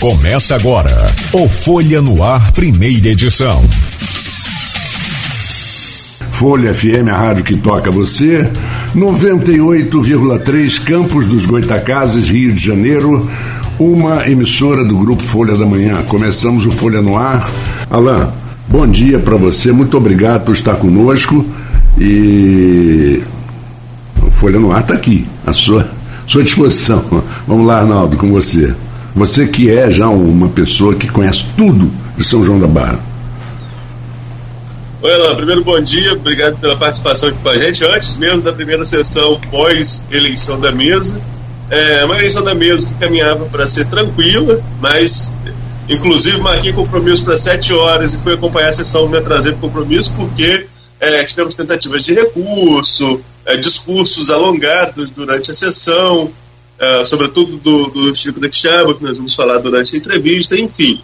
Começa agora o Folha no Ar, primeira edição. Folha FM, a rádio que toca você, 98,3 Campos dos Goitacazes, Rio de Janeiro, uma emissora do grupo Folha da Manhã. Começamos o Folha no Ar. Alain, bom dia para você, muito obrigado por estar conosco e Folha no Ar está aqui, à sua, sua disposição. Vamos lá, Arnaldo, com você. Você que é já uma pessoa que conhece tudo de São João da Barra. Oi, Alain. Primeiro, bom dia. Obrigado pela participação aqui com a gente. Antes mesmo da primeira sessão pós-eleição da mesa, é uma eleição da mesa que caminhava para ser tranquila, mas inclusive marquei compromisso para sete horas e fui acompanhar a sessão, me atrasei para compromisso porque é, tivemos tentativas de recurso, é, discursos alongados durante a sessão, uh, sobretudo do, do Chico da Quixaba, que nós vamos falar durante a entrevista, enfim.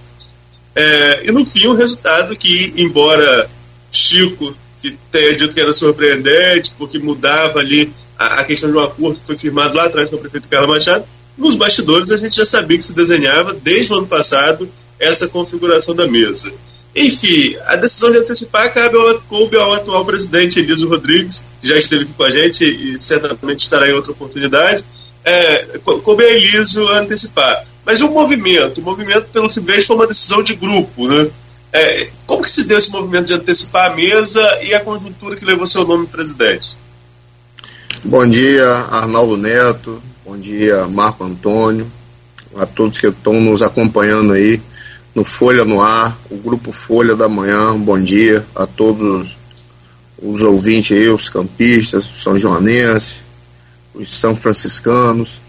É, e no fim, o resultado que, embora Chico, que tenha dito que era surpreendente, porque mudava ali a, a questão de um acordo que foi firmado lá atrás com o prefeito Carlos Machado, nos bastidores a gente já sabia que se desenhava desde o ano passado essa configuração da mesa. Enfim, a decisão de antecipar cabe ao, coube ao atual presidente Elísio Rodrigues, que já esteve aqui com a gente e certamente estará em outra oportunidade, é, como é liso antecipar. Mas o movimento, o movimento, pelo que vejo, foi uma decisão de grupo, né? É, como que se deu esse movimento de antecipar a mesa e a conjuntura que levou seu nome presidente? Bom dia, Arnaldo Neto. Bom dia, Marco Antônio. A todos que estão nos acompanhando aí no Folha no Ar, o grupo Folha da Manhã. Bom dia a todos os ouvintes aí, os campistas, os são joanenses, os são franciscanos.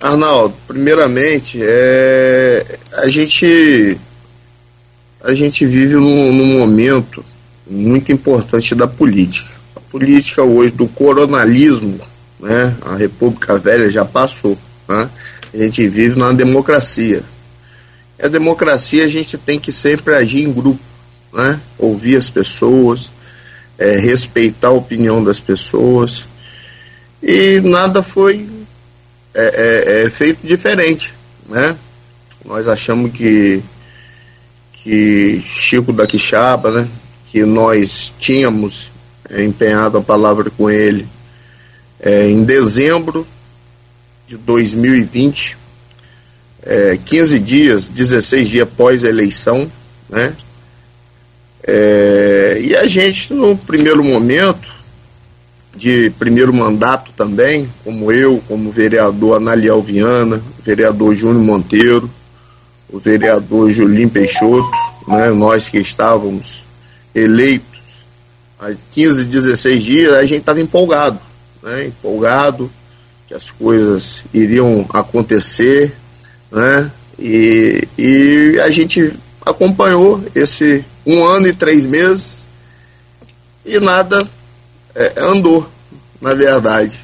Arnaldo, primeiramente, é, a gente a gente vive num, num, momento muito importante da política. A política hoje do coronalismo, né, a República Velha já passou. Né? A gente vive numa democracia. E a democracia a gente tem que sempre agir em grupo, né? ouvir as pessoas, é, respeitar a opinião das pessoas e nada foi é, é, é, feito diferente, né? Nós achamos que que Chico da Quixaba, né? Que nós tínhamos é, empenhado a palavra com ele é, em dezembro de 2020, é, 15 dias, 16 dias após a eleição, né? É, e a gente, no primeiro momento, de primeiro mandato também, como eu, como vereador Analiel Viana, vereador Júnior Monteiro, o vereador Julim Peixoto, né, nós que estávamos eleitos há 15, 16 dias, a gente estava empolgado, né, empolgado que as coisas iriam acontecer, né, e, e a gente acompanhou esse um ano e três meses e nada é, andou, na verdade.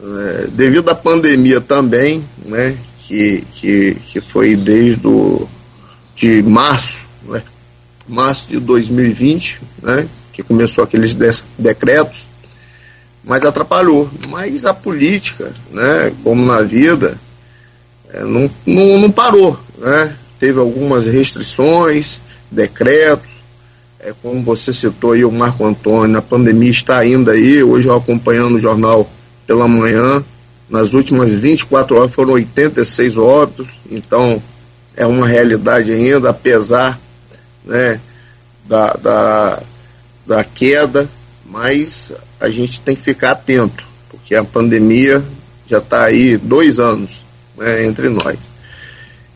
É, devido à pandemia também, né, que, que, que foi desde o, de março, né, março de 2020, né, que começou aqueles decretos, mas atrapalhou. Mas a política, né, como na vida, é, não, não, não parou. Né? Teve algumas restrições, decretos, é, como você citou aí o Marco Antônio, a pandemia está ainda aí, hoje eu acompanhando o jornal pela manhã, nas últimas 24 horas foram 86 óbitos, então é uma realidade ainda, apesar né, da, da, da queda, mas a gente tem que ficar atento, porque a pandemia já está aí dois anos né, entre nós.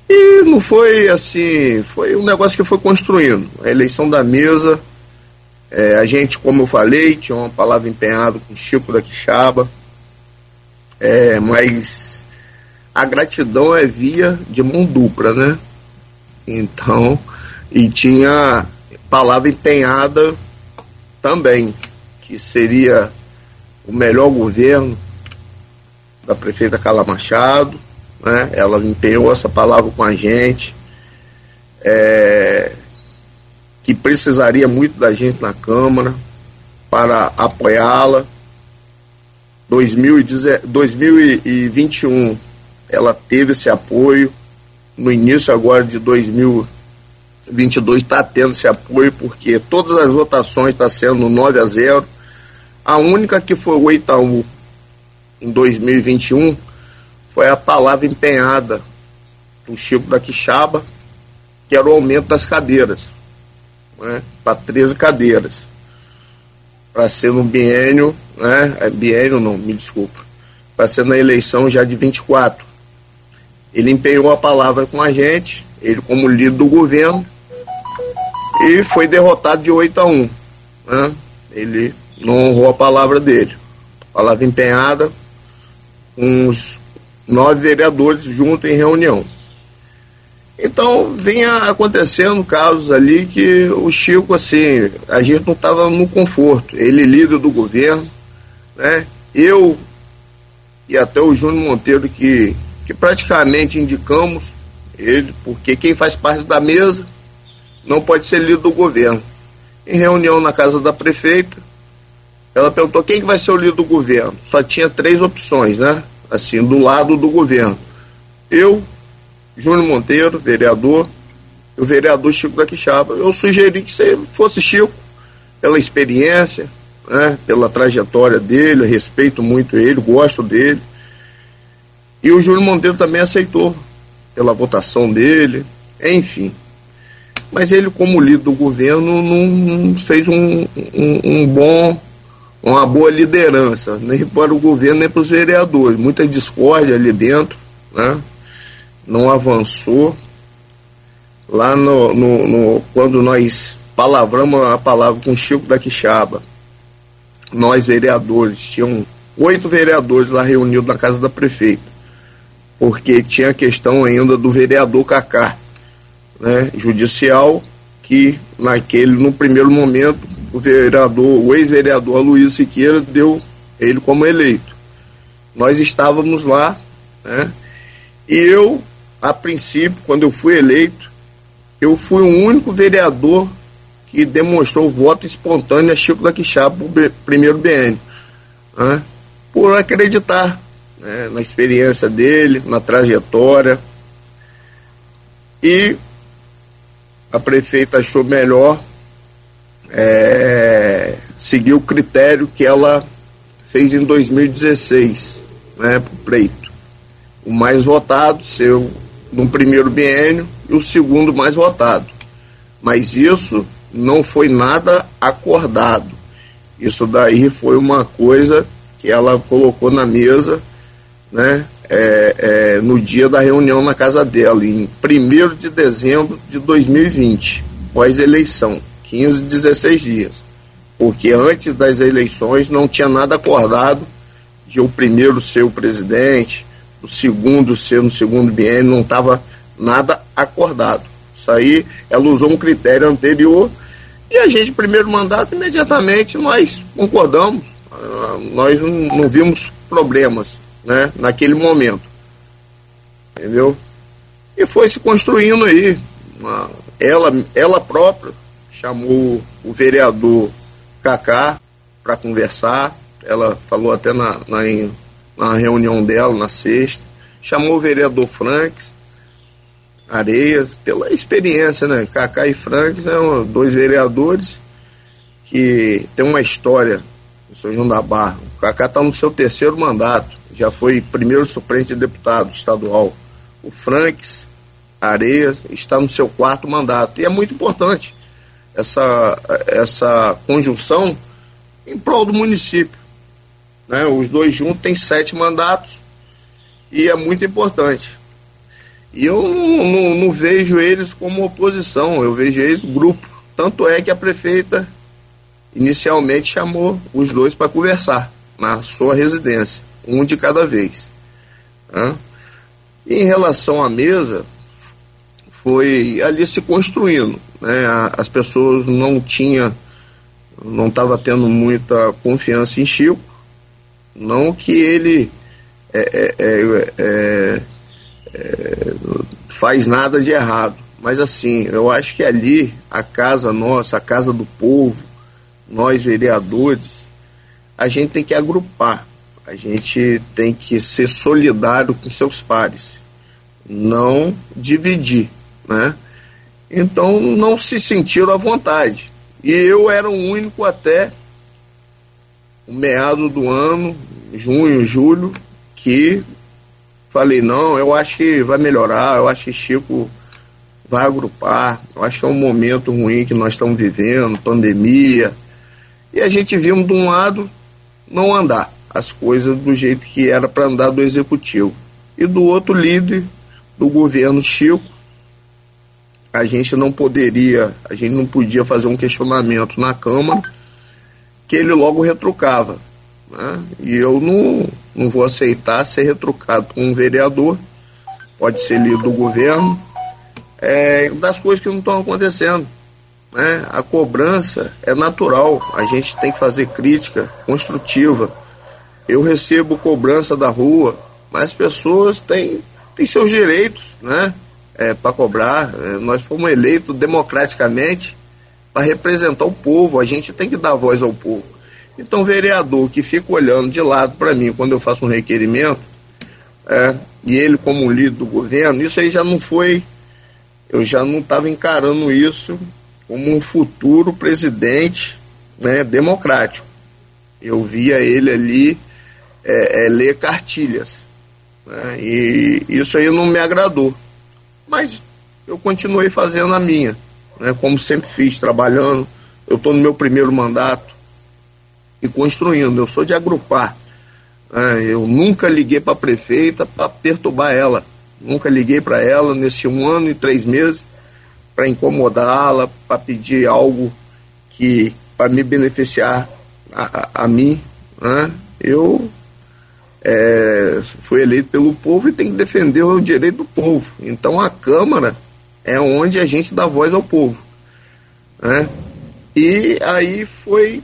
E não foi assim, foi um negócio que foi construindo. A eleição da mesa, é, a gente, como eu falei, tinha uma palavra empenhada com Chico da Quixaba, é, mas a gratidão é via de mão dupla, né? Então, e tinha palavra empenhada também, que seria o melhor governo da prefeita Carla Machado, né? Ela empenhou essa palavra com a gente, é, que precisaria muito da gente na Câmara para apoiá-la. 2021 ela teve esse apoio, no início agora de 2022 está tendo esse apoio, porque todas as votações estão tá sendo 9 a 0. A única que foi 8 a 1 em 2021 foi a palavra empenhada do Chico da Quixaba, que era o aumento das cadeiras, né, para 13 cadeiras, para ser no biênio, né, é biênio não, me desculpa, para ser na eleição já de 24. Ele empenhou a palavra com a gente, ele como líder do governo, e foi derrotado de 8 a 1. Né? Ele não honrou a palavra dele. Palavra empenhada, uns nove vereadores juntos em reunião. Então, vinha acontecendo casos ali que o Chico, assim, a gente não estava no conforto. Ele líder do governo, né? Eu e até o Júnior Monteiro que, que praticamente indicamos ele, porque quem faz parte da mesa não pode ser líder do governo. Em reunião na casa da prefeita, ela perguntou quem que vai ser o líder do governo. Só tinha três opções, né? Assim, do lado do governo. Eu, Júnior Monteiro, vereador, o vereador Chico da Quixaba. Eu sugeri que você fosse Chico, pela experiência, né, pela trajetória dele, respeito muito ele, gosto dele. E o Júnior Monteiro também aceitou, pela votação dele, enfim. Mas ele, como líder do governo, não fez um, um, um bom, uma boa liderança, nem para o governo, nem para os vereadores. Muita discórdia ali dentro, né? não avançou. Lá no, no, no, quando nós palavramos a palavra com o Chico da Quixaba, nós vereadores, tinham oito vereadores lá reunidos na casa da prefeita, porque tinha a questão ainda do vereador Cacá, né, judicial, que naquele, no primeiro momento, o vereador, o ex-vereador Luiz Siqueira deu ele como eleito. Nós estávamos lá, né, e eu a princípio, quando eu fui eleito, eu fui o único vereador que demonstrou voto espontâneo a Chico da Quixaba para o primeiro BN. Né? Por acreditar né, na experiência dele, na trajetória. E a prefeita achou melhor é, seguir o critério que ela fez em 2016, né, para o pleito. O mais votado, seu no primeiro biênio e o segundo mais votado. Mas isso não foi nada acordado. Isso daí foi uma coisa que ela colocou na mesa, né, é, é, no dia da reunião na casa dela, em 1 de dezembro de 2020, pós-eleição, 15, 16 dias. Porque antes das eleições não tinha nada acordado de o primeiro ser o presidente, o segundo ser no segundo biênio, não estava nada acordado. Isso aí, ela usou um critério anterior e a gente, primeiro mandato, imediatamente nós concordamos, nós não, não vimos problemas né, naquele momento. Entendeu? E foi se construindo aí. Uma, ela, ela própria chamou o vereador Cacá para conversar. Ela falou até na, na, na reunião dela, na sexta, chamou o vereador Franks, Areias, pela experiência, né? Cacá e Franks são dois vereadores que tem uma história no São João da Barra. O Cacá está no seu terceiro mandato, já foi primeiro suplente de deputado estadual. O Franks Areias está no seu quarto mandato. E é muito importante essa, essa conjunção em prol do município. Né? Os dois juntos têm sete mandatos e é muito importante. E eu não, não, não, vejo eles como oposição, eu vejo eles grupo. Tanto é que a prefeita inicialmente chamou os dois para conversar na sua residência, um de cada vez. Né? E em relação à mesa, foi ali se construindo. Né? As pessoas não tinham, não estavam tendo muita confiança em Chico não que ele é, é, é, é, é, faz nada de errado, mas assim, eu acho que ali, a casa nossa, a casa do povo, nós vereadores, a gente tem que agrupar, a gente tem que ser solidário com seus pares. não dividir, né? Então não se sentiram à vontade. E eu era o único até o meado do ano, junho, julho, que falei, não, eu acho que vai melhorar, eu acho que Chico vai agrupar, eu acho que é um momento ruim que nós estamos vivendo, pandemia. E a gente vimos de um lado não andar as coisas do jeito que era para andar do executivo. E do outro líder do governo Chico, a gente não poderia, a gente não podia fazer um questionamento na Câmara que ele logo retrucava. Né? E eu não, não vou aceitar ser retrucado por um vereador, pode ser líder do governo, é, das coisas que não estão acontecendo. Né? A cobrança é natural, a gente tem que fazer crítica construtiva. Eu recebo cobrança da rua, mas as pessoas têm, têm seus direitos né? É, para cobrar. É, nós fomos eleitos democraticamente para representar o povo, a gente tem que dar voz ao povo. Então, vereador que fica olhando de lado para mim quando eu faço um requerimento, é, e ele como líder do governo, isso aí já não foi, eu já não estava encarando isso como um futuro presidente né, democrático. Eu via ele ali é, é, ler cartilhas. Né, e isso aí não me agradou. Mas eu continuei fazendo a minha, né, como sempre fiz, trabalhando. Eu estou no meu primeiro mandato e construindo. Eu sou de agrupar. É, eu nunca liguei para a prefeita para perturbar ela. Nunca liguei para ela nesse um ano e três meses para incomodá-la, para pedir algo que para me beneficiar a, a, a mim. Né? Eu é, fui eleito pelo povo e tenho que defender o direito do povo. Então a Câmara é onde a gente dá voz ao povo. Né? E aí foi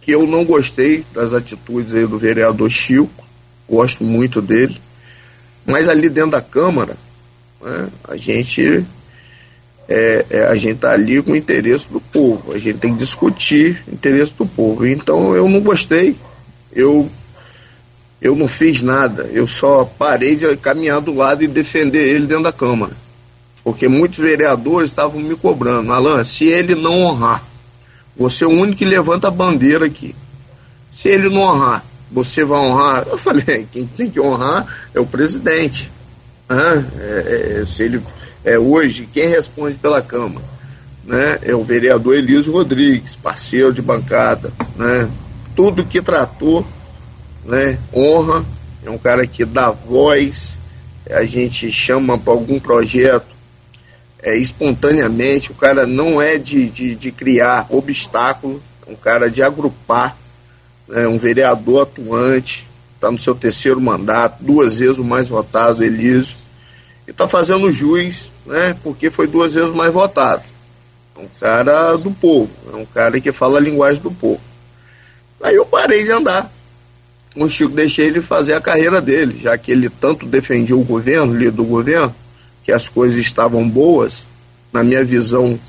que eu não gostei das atitudes aí do vereador Chico, gosto muito dele, mas ali dentro da Câmara, né, a gente é, é, a gente está ali com o interesse do povo, a gente tem que discutir o interesse do povo. Então eu não gostei, eu, eu não fiz nada, eu só parei de caminhar do lado e defender ele dentro da Câmara. Porque muitos vereadores estavam me cobrando, Alan, se ele não honrar você é o único que levanta a bandeira aqui. Se ele não honrar, você vai honrar? Eu falei, quem tem que honrar é o presidente. Ah, é, é, se ele é hoje, quem responde pela Câmara? Né, é o vereador Elísio Rodrigues, parceiro de bancada. Né, tudo que tratou, né, honra, é um cara que dá voz, a gente chama para algum projeto, é, espontaneamente, o cara não é de, de, de criar obstáculo, é um cara de agrupar, né, um vereador atuante, está no seu terceiro mandato, duas vezes o mais votado, Elísio, e está fazendo juiz, né, porque foi duas vezes mais votado. É um cara do povo, é um cara que fala a linguagem do povo. Aí eu parei de andar. O Chico deixei ele fazer a carreira dele, já que ele tanto defendia o governo, líder do governo, que as coisas estavam boas, na minha visão,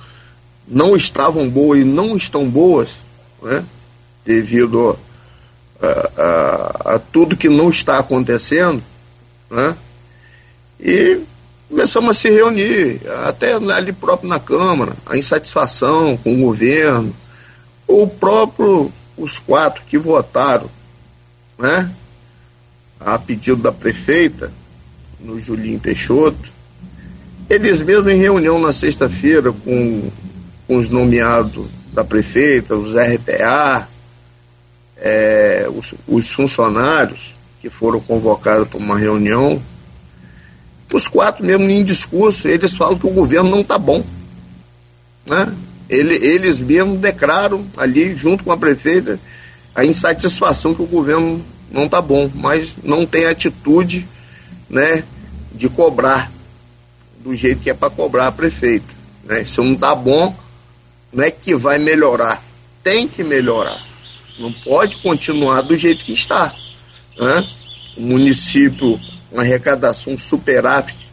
não estavam boas e não estão boas, né? devido a, a, a tudo que não está acontecendo, né? e começamos a se reunir, até ali próprio na Câmara, a insatisfação com o governo, o próprio, os quatro que votaram, né? a pedido da prefeita, no Julinho Peixoto, eles mesmos em reunião na sexta-feira com, com os nomeados da prefeita, os RPA, é, os, os funcionários que foram convocados para uma reunião, os quatro mesmo em discurso, eles falam que o governo não está bom. Né? Ele, eles mesmos declaram ali, junto com a prefeita, a insatisfação que o governo não está bom, mas não tem atitude né, de cobrar do jeito que é para cobrar a prefeita. Né? Se não está bom, não é que vai melhorar, tem que melhorar. Não pode continuar do jeito que está. Né? O município, uma arrecadação superávit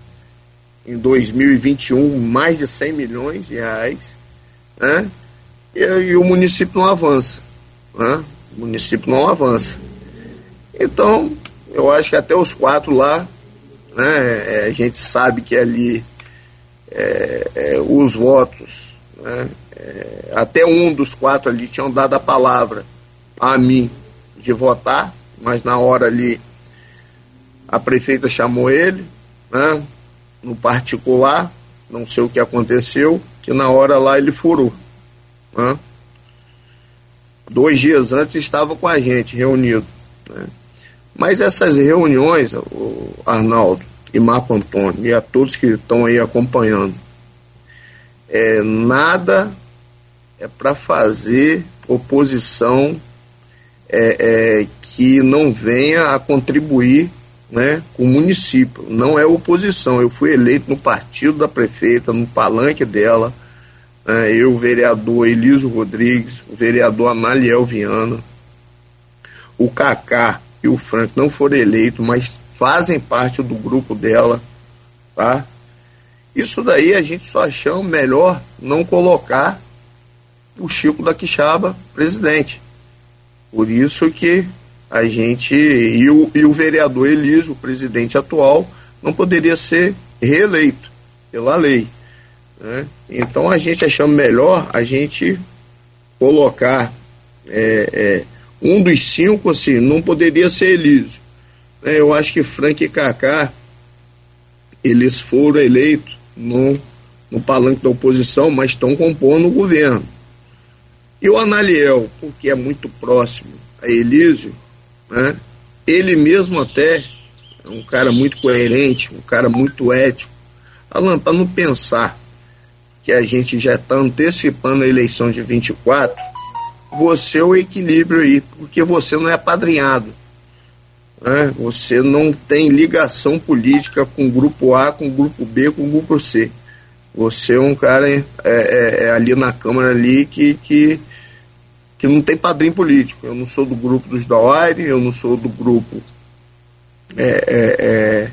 em 2021, mais de 100 milhões de reais, né? e, e o município não avança. Né? O município não avança. Então, eu acho que até os quatro lá né? É, a gente sabe que ali é, é, os votos, né? É, até um dos quatro ali tinham dado a palavra a mim de votar, mas na hora ali a prefeita chamou ele, né? no particular, não sei o que aconteceu, que na hora lá ele furou. Né? Dois dias antes estava com a gente reunido. Né? Mas essas reuniões, Arnaldo e Marco Antônio, e a todos que estão aí acompanhando, é, nada é para fazer oposição é, é, que não venha a contribuir né, com o município. Não é oposição. Eu fui eleito no partido da prefeita, no palanque dela. Né, eu, o vereador Eliso Rodrigues, o vereador Analiel Viana, o Cacá e o Frank não foram eleitos, mas fazem parte do grupo dela, tá? Isso daí a gente só achou melhor não colocar o Chico da Quixaba presidente. Por isso que a gente. E o, e o vereador Elísio, o presidente atual, não poderia ser reeleito pela lei. Né? Então a gente achamos melhor a gente colocar é, é, um dos cinco, assim, não poderia ser Elísio. Né? Eu acho que Frank e Kaká, eles foram eleitos no, no palanque da oposição, mas estão compondo o governo. E o Analiel, porque é muito próximo a Elísio, né? ele mesmo até é um cara muito coerente, um cara muito ético. Alan, para não pensar que a gente já está antecipando a eleição de 24, você é o equilíbrio aí, porque você não é apadrinhado. Né? Você não tem ligação política com o grupo A, com o grupo B, com o grupo C. Você é um cara é, é, é ali na Câmara ali que, que que não tem padrinho político. Eu não sou do grupo dos Dauaire, eu não sou do grupo é, é, é,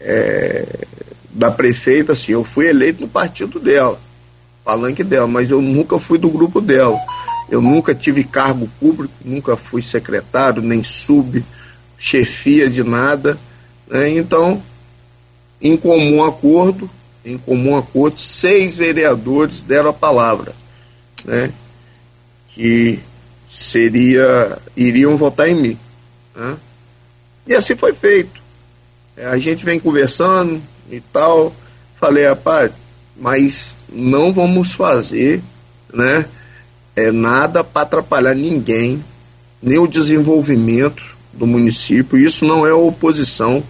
é, da prefeita, assim, eu fui eleito no partido dela, palanque dela, mas eu nunca fui do grupo dela. Eu nunca tive cargo público, nunca fui secretário, nem sub, chefia de nada. Né? Então, em comum acordo, em comum acordo, seis vereadores deram a palavra. Né? que seria iriam votar em mim. Né? E assim foi feito. É, a gente vem conversando e tal. Falei, rapaz, mas não vamos fazer né, é, nada para atrapalhar ninguém, nem o desenvolvimento do município. Isso não é oposição.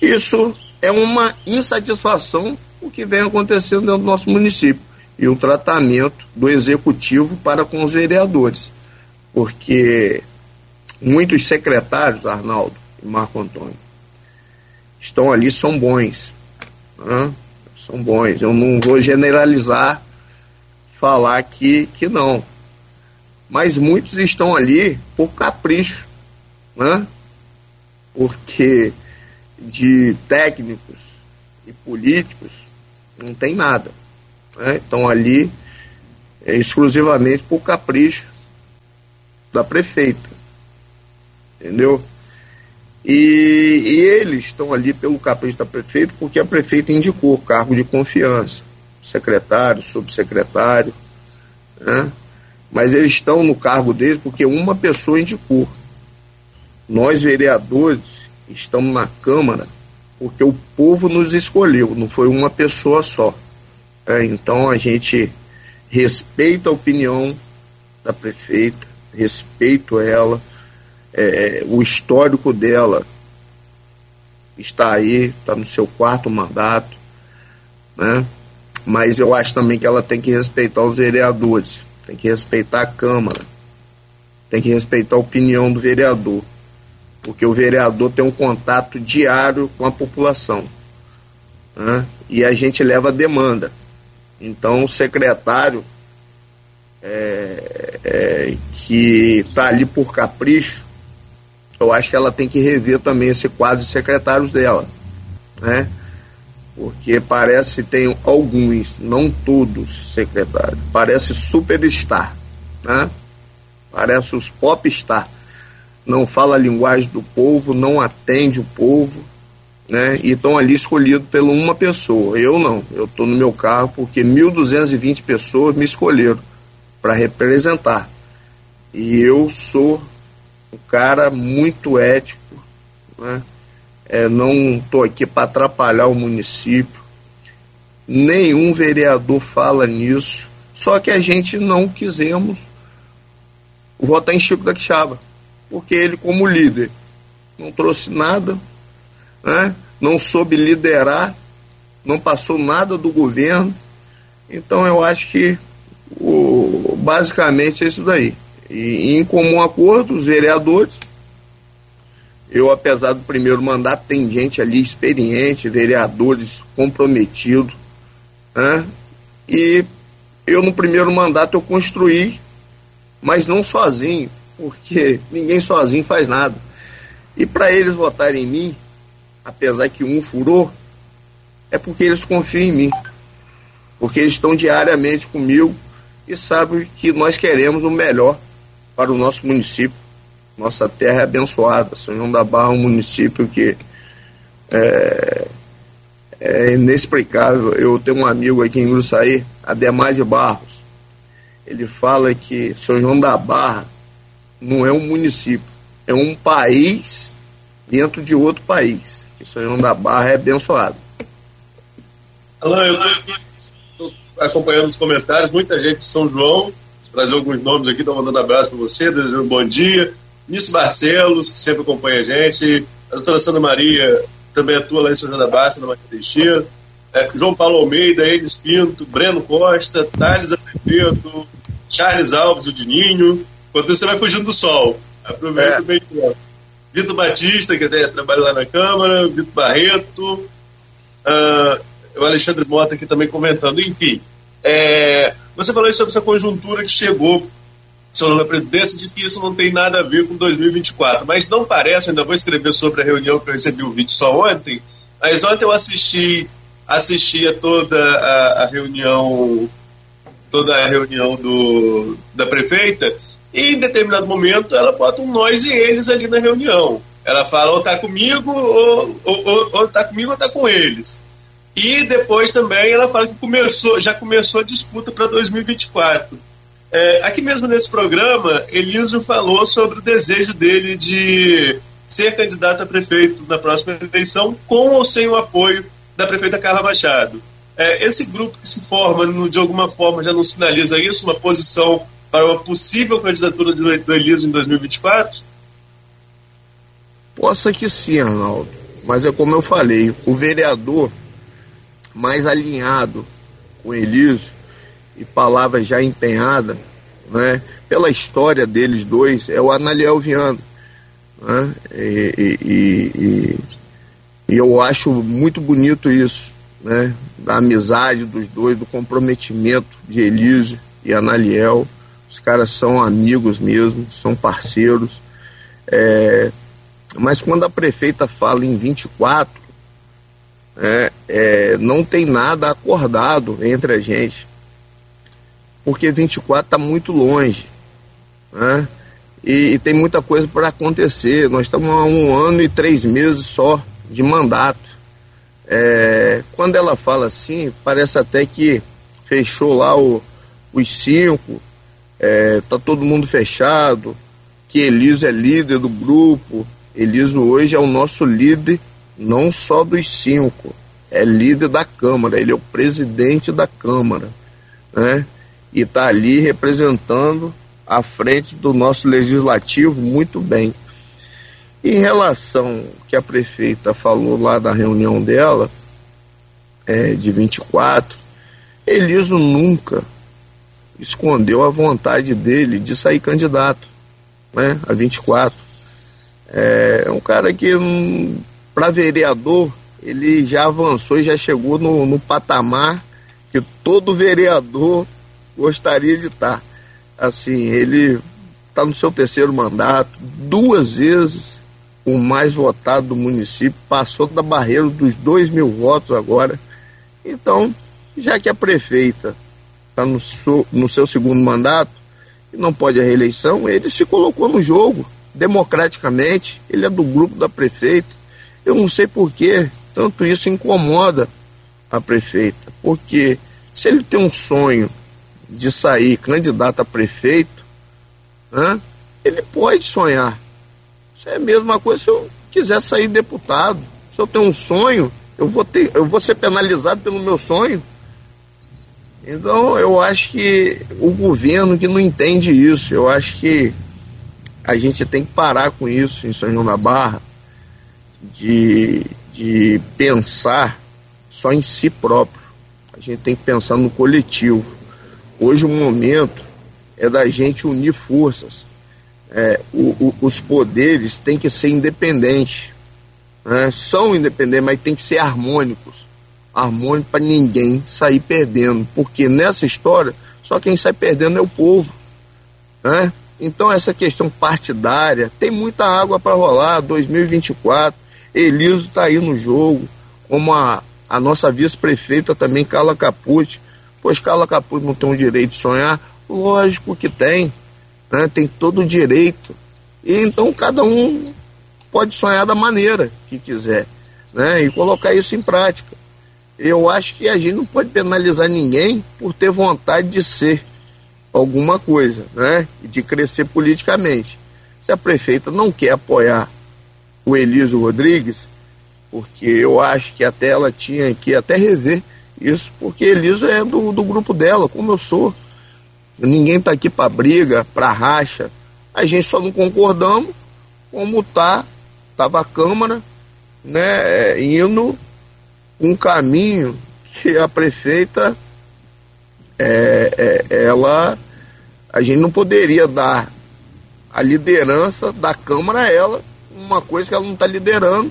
Isso é uma insatisfação o que vem acontecendo dentro do nosso município e o tratamento do executivo para com os vereadores. Porque muitos secretários, Arnaldo e Marco Antônio, estão ali, são bons. Né? São bons. Eu não vou generalizar, falar que, que não. Mas muitos estão ali por capricho. Né? Porque de técnicos e políticos não tem nada né? estão ali é, exclusivamente por capricho da prefeita. Entendeu? E, e, eles estão ali pelo capricho da prefeita porque a prefeita indicou cargo de confiança, secretário, subsecretário, né? mas eles estão no cargo deles porque uma pessoa indicou. Nós, vereadores, estamos na Câmara porque o povo nos escolheu, não foi uma pessoa só. É, então a gente respeita a opinião da prefeita, respeito ela, é, o histórico dela está aí, está no seu quarto mandato, né? Mas eu acho também que ela tem que respeitar os vereadores, tem que respeitar a Câmara, tem que respeitar a opinião do vereador, porque o vereador tem um contato diário com a população, né? E a gente leva demanda. Então, o secretário é, é, que está ali por capricho, eu acho que ela tem que rever também esse quadro de secretários dela, né? Porque parece tem alguns, não todos secretários, parece superstar, né? Parece os popstar. Não fala a linguagem do povo, não atende o povo, né? E estão ali escolhidos por uma pessoa. Eu não. Eu estou no meu carro porque 1.220 pessoas me escolheram para representar. E eu sou um cara muito ético, né? É, não estou aqui para atrapalhar o município. Nenhum vereador fala nisso. Só que a gente não quisemos votar em Chico da Quixaba, porque ele, como líder, não trouxe nada, né? não soube liderar, não passou nada do governo. Então eu acho que o, basicamente é isso daí. E em comum acordo, os vereadores, eu apesar do primeiro mandato, tem gente ali experiente, vereadores comprometidos, né? E eu no primeiro mandato eu construí, mas não sozinho, porque ninguém sozinho faz nada. E para eles votarem em mim, apesar que um furou, é porque eles confiam em mim. Porque eles estão diariamente comigo e sabem que nós queremos o melhor para o nosso município. Nossa terra é abençoada. São João da Barra é um município que é, é inexplicável. Eu tenho um amigo aqui em Gruçaí, Ademar de Barros. Ele fala que São João da Barra não é um município, é um país dentro de outro país. Que São João da Barra é abençoado. Alain, eu estou acompanhando os comentários, muita gente de São João, trazer alguns nomes aqui, estou mandando um abraço para você, desejando um bom dia. Nisso Barcelos, que sempre acompanha a gente, a doutora Sandra Maria também atua lá em São João da Barra, na Maria Teixeira é, João Paulo Almeida, Enes Pinto, Breno Costa, Thales Azevedo, Charles Alves, o Dininho. Quando você vai fugindo do sol, aproveita é. bem. Vitor Batista, que até trabalha lá na Câmara, Vitor Barreto, uh, o Alexandre Mota aqui também comentando. Enfim, é, você falou sobre essa conjuntura que chegou sobre a presidência disse que isso não tem nada a ver com 2024, mas não parece, ainda vou escrever sobre a reunião que eu recebi o vídeo só ontem, mas ontem eu assisti assistia toda a, a reunião toda a reunião do, da prefeita e em determinado momento ela bota um nós e eles ali na reunião. Ela fala ou tá comigo ou, ou, ou, ou tá comigo ou tá com eles. E depois também ela fala que começou, já começou a disputa para 2024. É, aqui mesmo nesse programa, Elísio falou sobre o desejo dele de ser candidato a prefeito na próxima eleição, com ou sem o apoio da prefeita Carla Machado. É, esse grupo que se forma, no, de alguma forma, já não sinaliza isso, uma posição para uma possível candidatura do, do Eliso em 2024? Possa que sim, Arnaldo. Mas é como eu falei, o vereador mais alinhado com Eliso e palavra já empenhada, né, pela história deles dois, é o Analiel Viano. Né, e, e, e e eu acho muito bonito isso, né? Da amizade dos dois, do comprometimento de Elise e Analiel. Os caras são amigos mesmo, são parceiros. É, mas quando a prefeita fala em 24, é, é, não tem nada acordado entre a gente. Porque 24 está muito longe. Né? E, e tem muita coisa para acontecer. Nós estamos há um ano e três meses só de mandato. É, quando ela fala assim, parece até que fechou lá o, os cinco, é, tá todo mundo fechado, que Eliso é líder do grupo. Eliso hoje é o nosso líder, não só dos cinco, é líder da Câmara, ele é o presidente da Câmara, né? E está ali representando à frente do nosso legislativo muito bem. Em relação que a prefeita falou lá da reunião dela, é, de 24, Eliso nunca escondeu a vontade dele de sair candidato né, a 24. É um cara que, para vereador, ele já avançou e já chegou no, no patamar que todo vereador gostaria de estar. Assim, ele está no seu terceiro mandato, duas vezes o mais votado do município, passou da barreira dos dois mil votos agora. Então, já que a prefeita está no, no seu segundo mandato e não pode a reeleição, ele se colocou no jogo democraticamente, ele é do grupo da prefeita, Eu não sei porquê, tanto isso incomoda a prefeita, porque se ele tem um sonho de sair candidato a prefeito, né, ele pode sonhar. Isso é a mesma coisa se eu quiser sair deputado. Se eu tenho um sonho, eu vou, ter, eu vou ser penalizado pelo meu sonho. Então eu acho que o governo que não entende isso, eu acho que a gente tem que parar com isso em São João da Barra, de, de pensar só em si próprio. A gente tem que pensar no coletivo. Hoje o momento é da gente unir forças. É, o, o, os poderes têm que ser independentes. Né? São independentes, mas tem que ser harmônicos harmônico para ninguém sair perdendo, porque nessa história só quem sai perdendo é o povo, né? Então essa questão partidária tem muita água para rolar. 2024, Eliso está aí no jogo, como a, a nossa vice-prefeita também, Carla Capucci. Pois Carla Capucci não tem o direito de sonhar? Lógico que tem, né? tem todo o direito. E então cada um pode sonhar da maneira que quiser, né? E colocar isso em prática eu acho que a gente não pode penalizar ninguém por ter vontade de ser alguma coisa, né? De crescer politicamente. Se a prefeita não quer apoiar o Elísio Rodrigues, porque eu acho que até ela tinha que até rever isso, porque Elísio é do, do grupo dela, como eu sou. Ninguém está aqui para briga, para racha. A gente só não concordamos como tá, tava a Câmara, né, indo um caminho que a prefeita é, é, ela a gente não poderia dar a liderança da Câmara a ela, uma coisa que ela não está liderando.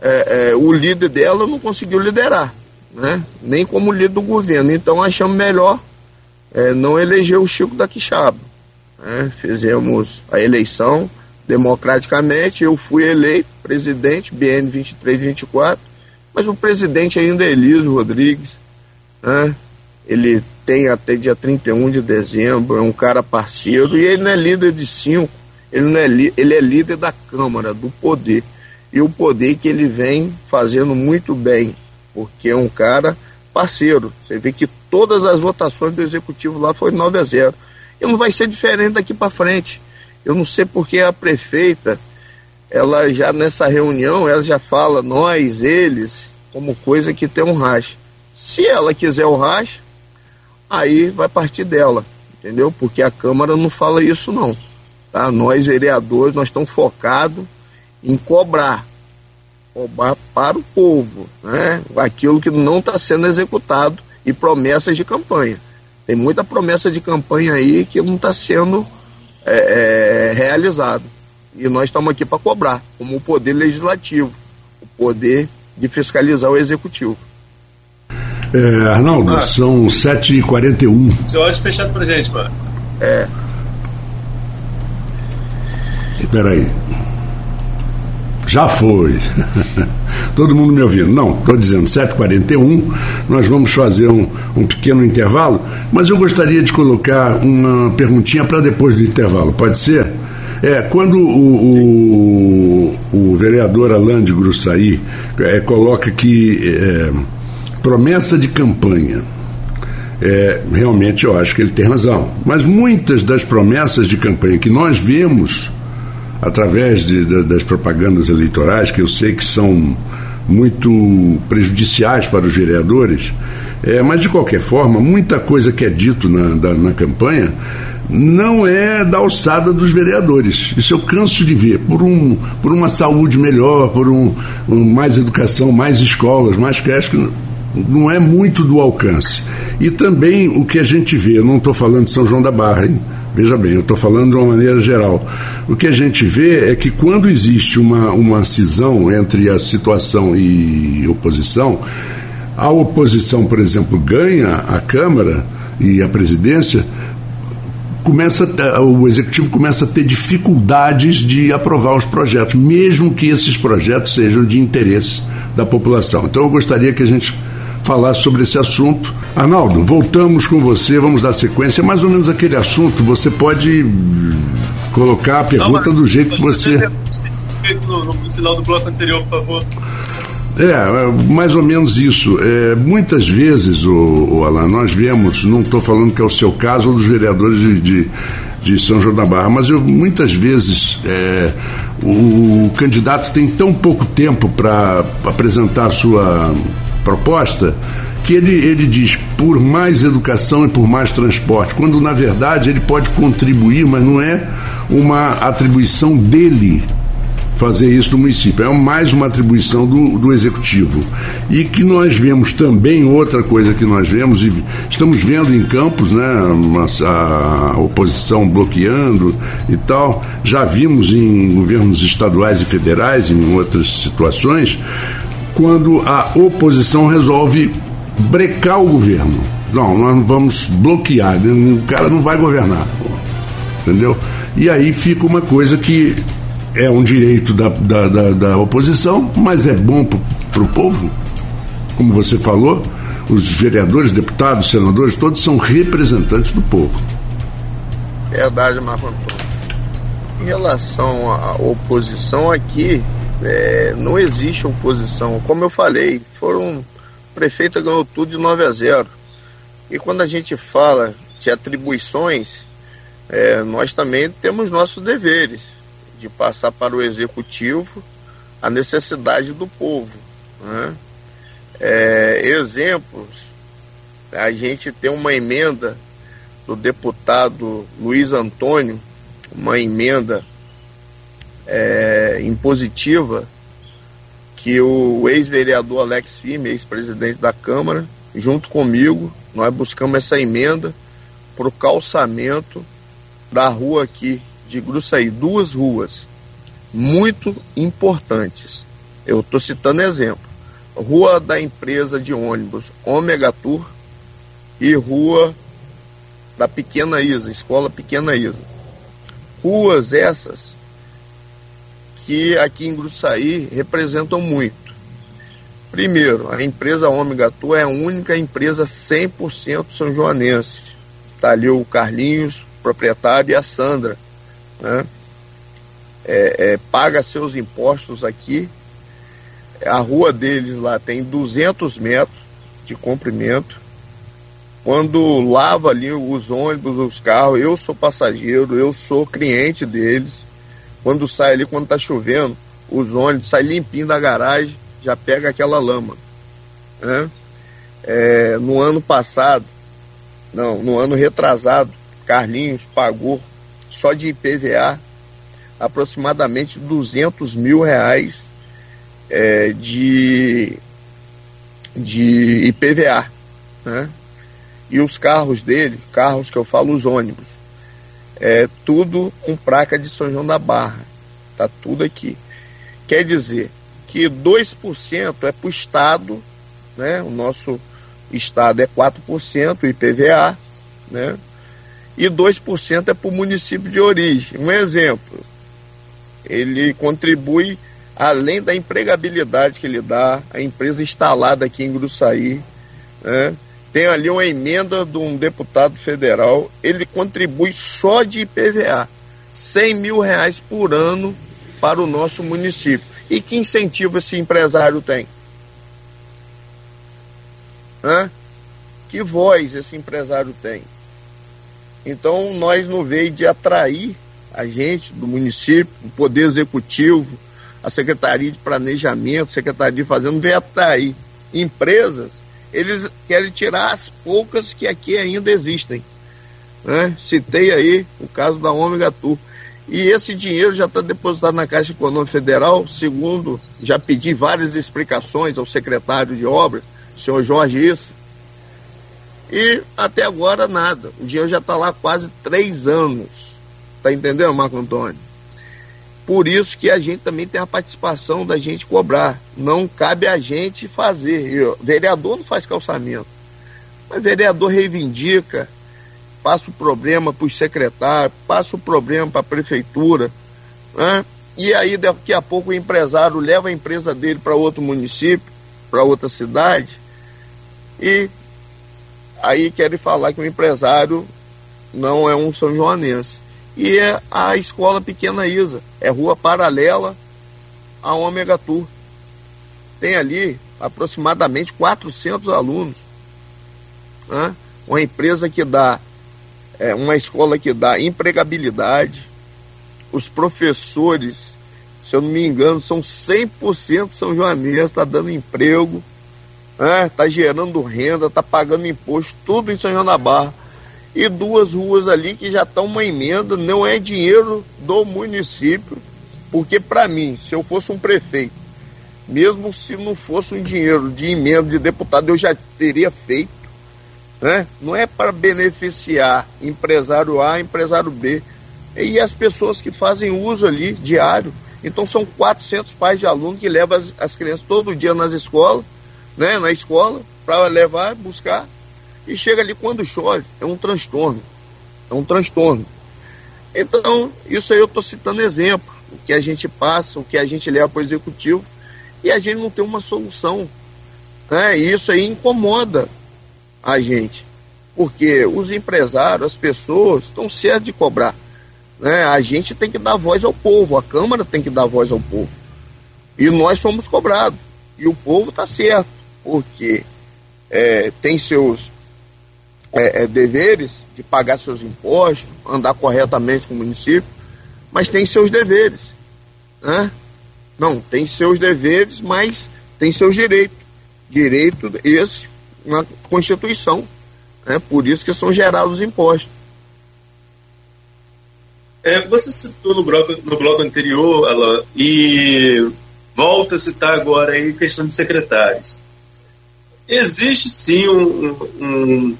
É, é, o líder dela não conseguiu liderar, né? nem como líder do governo. Então achamos melhor é, não eleger o Chico da Quixaba. Né? Fizemos a eleição democraticamente, eu fui eleito presidente, BN 23-24, mas o presidente ainda é Elísio Rodrigues, né? ele tem até dia 31 de dezembro, é um cara parceiro, e ele não é líder de cinco, ele, não é, ele é líder da Câmara, do poder. E o poder que ele vem fazendo muito bem, porque é um cara parceiro. Você vê que todas as votações do executivo lá foi 9 a 0. E não vai ser diferente daqui para frente. Eu não sei porque a prefeita ela já nessa reunião, ela já fala nós, eles, como coisa que tem um racha. Se ela quiser o racha, aí vai partir dela, entendeu? Porque a Câmara não fala isso não. Tá? Nós, vereadores, nós estamos focados em cobrar, cobrar para o povo, né? Aquilo que não está sendo executado e promessas de campanha. Tem muita promessa de campanha aí que não está sendo é, é, realizado. E nós estamos aqui para cobrar, como o poder legislativo, o poder de fiscalizar o executivo. É, Arnaldo, ah. são 7h41. Você pode fechado para gente, mano. É. Espera aí. Já foi. Todo mundo me ouvindo? Não, estou dizendo 7h41. Nós vamos fazer um, um pequeno intervalo, mas eu gostaria de colocar uma perguntinha para depois do intervalo. Pode ser? É, quando o, o, o vereador Alain de Grussaí é, coloca que é, promessa de campanha, é, realmente eu acho que ele tem razão. Mas muitas das promessas de campanha que nós vemos através de, de, das propagandas eleitorais, que eu sei que são muito prejudiciais para os vereadores, é, mas de qualquer forma, muita coisa que é dito na, da, na campanha não é da alçada dos vereadores. Isso eu canso de ver. Por, um, por uma saúde melhor, por um, um mais educação, mais escolas, mais creches, não é muito do alcance. E também o que a gente vê, eu não estou falando de São João da Barra, hein? Veja bem, eu estou falando de uma maneira geral. O que a gente vê é que quando existe uma, uma cisão entre a situação e oposição, a oposição, por exemplo, ganha a Câmara e a presidência, começa o executivo começa a ter dificuldades de aprovar os projetos, mesmo que esses projetos sejam de interesse da população. Então eu gostaria que a gente falasse sobre esse assunto. Arnaldo, voltamos com você, vamos dar sequência, mais ou menos aquele assunto, você pode colocar a pergunta Não, do jeito que você no, no final do bloco anterior, por favor. É, é, mais ou menos isso. É, muitas vezes, o, o Alan, nós vemos, não estou falando que é o seu caso ou dos vereadores de, de, de São João da Barra, mas eu, muitas vezes é, o, o candidato tem tão pouco tempo para apresentar a sua proposta que ele, ele diz por mais educação e por mais transporte, quando na verdade ele pode contribuir, mas não é uma atribuição dele fazer isso no município. É mais uma atribuição do, do executivo. E que nós vemos também, outra coisa que nós vemos, e estamos vendo em campos, né, a, a oposição bloqueando e tal. Já vimos em governos estaduais e federais, em outras situações, quando a oposição resolve brecar o governo. Não, nós vamos bloquear, né, o cara não vai governar. Entendeu? E aí fica uma coisa que é um direito da, da, da, da oposição, mas é bom para o povo. Como você falou, os vereadores, deputados, senadores, todos são representantes do povo. Verdade, Marco Antônio. Em relação à oposição aqui, é, não existe oposição. Como eu falei, foram. O prefeito ganhou tudo de 9 a 0. E quando a gente fala de atribuições, é, nós também temos nossos deveres de passar para o executivo a necessidade do povo. Né? É, exemplos, a gente tem uma emenda do deputado Luiz Antônio, uma emenda é, impositiva que o ex-vereador Alex Firme, ex-presidente da Câmara, junto comigo, nós buscamos essa emenda para o calçamento da rua aqui de Gruçaí, duas ruas muito importantes. Eu estou citando exemplo. Rua da empresa de ônibus Omega Tour e Rua da Pequena Isa, Escola Pequena Isa. Ruas essas que aqui em Gruçaí representam muito. Primeiro, a empresa Omega Tour é a única empresa 100% são joanense. Está ali o Carlinhos, proprietário, e a Sandra né? É, é, paga seus impostos aqui. A rua deles lá tem 200 metros de comprimento. Quando lava ali os ônibus, os carros, eu sou passageiro, eu sou cliente deles. Quando sai ali, quando tá chovendo, os ônibus saem limpinho da garagem, já pega aquela lama. Né? É, no ano passado, não, no ano retrasado, Carlinhos pagou só de IPVA, aproximadamente 200 mil reais é, de, de IPVA. Né? E os carros dele, carros que eu falo, os ônibus, é tudo com placa de São João da Barra. Tá tudo aqui. Quer dizer que 2% é para o Estado, né? O nosso Estado é 4% IPVA, né? e 2% é para o município de origem. Um exemplo, ele contribui além da empregabilidade que ele dá, a empresa instalada aqui em Gruçaí, né? Tem ali uma emenda de um deputado federal, ele contribui só de IPVA, 100 mil reais por ano para o nosso município. E que incentivo esse empresário tem? Hã? Que voz esse empresário tem? Então, nós no veio de atrair a gente do município, o Poder Executivo, a Secretaria de Planejamento, Secretaria de Fazenda, veio atrair empresas, eles querem tirar as poucas que aqui ainda existem. Né? Citei aí o caso da Ômega Tour. E esse dinheiro já está depositado na Caixa Econômica Federal, segundo já pedi várias explicações ao secretário de obra, senhor Jorge Issa, e até agora nada. O dinheiro já está lá quase três anos. Tá entendendo, Marco Antônio? Por isso que a gente também tem a participação da gente cobrar. Não cabe a gente fazer. Eu, vereador não faz calçamento. Mas vereador reivindica, passa o problema para os secretários, passa o problema para a prefeitura. Né? E aí daqui a pouco o empresário leva a empresa dele para outro município, para outra cidade, e Aí querem falar que o empresário não é um São Joanense. E é a escola Pequena Isa, é rua paralela a Omega Tour. Tem ali aproximadamente 400 alunos. Né? Uma empresa que dá, é, uma escola que dá empregabilidade. Os professores, se eu não me engano, são 100% São Joanense, está dando emprego, está né? gerando renda, está pagando imposto, tudo em São João da Barra. E duas ruas ali que já estão uma emenda, não é dinheiro do município, porque para mim, se eu fosse um prefeito, mesmo se não fosse um dinheiro de emenda de deputado, eu já teria feito. Né? Não é para beneficiar empresário A, empresário B. E as pessoas que fazem uso ali diário. Então são 400 pais de aluno que levam as, as crianças todo dia nas escolas, né? na escola, para levar, buscar. E chega ali quando chove. É um transtorno. É um transtorno. Então, isso aí eu estou citando exemplo. O que a gente passa, o que a gente leva para o executivo e a gente não tem uma solução. Né? E isso aí incomoda a gente, porque os empresários, as pessoas estão certos de cobrar. Né? A gente tem que dar voz ao povo, a Câmara tem que dar voz ao povo. E nós somos cobrados. E o povo está certo, porque é, tem seus é, é, deveres de pagar seus impostos, andar corretamente com o município, mas tem seus deveres. Né? Não, tem seus deveres, mas tem seus direitos. Direito esse na Constituição. É por isso que são gerados os impostos. É, você citou no bloco, no bloco anterior, Alain, e volta a citar agora aí questão de secretários. Existe sim um, um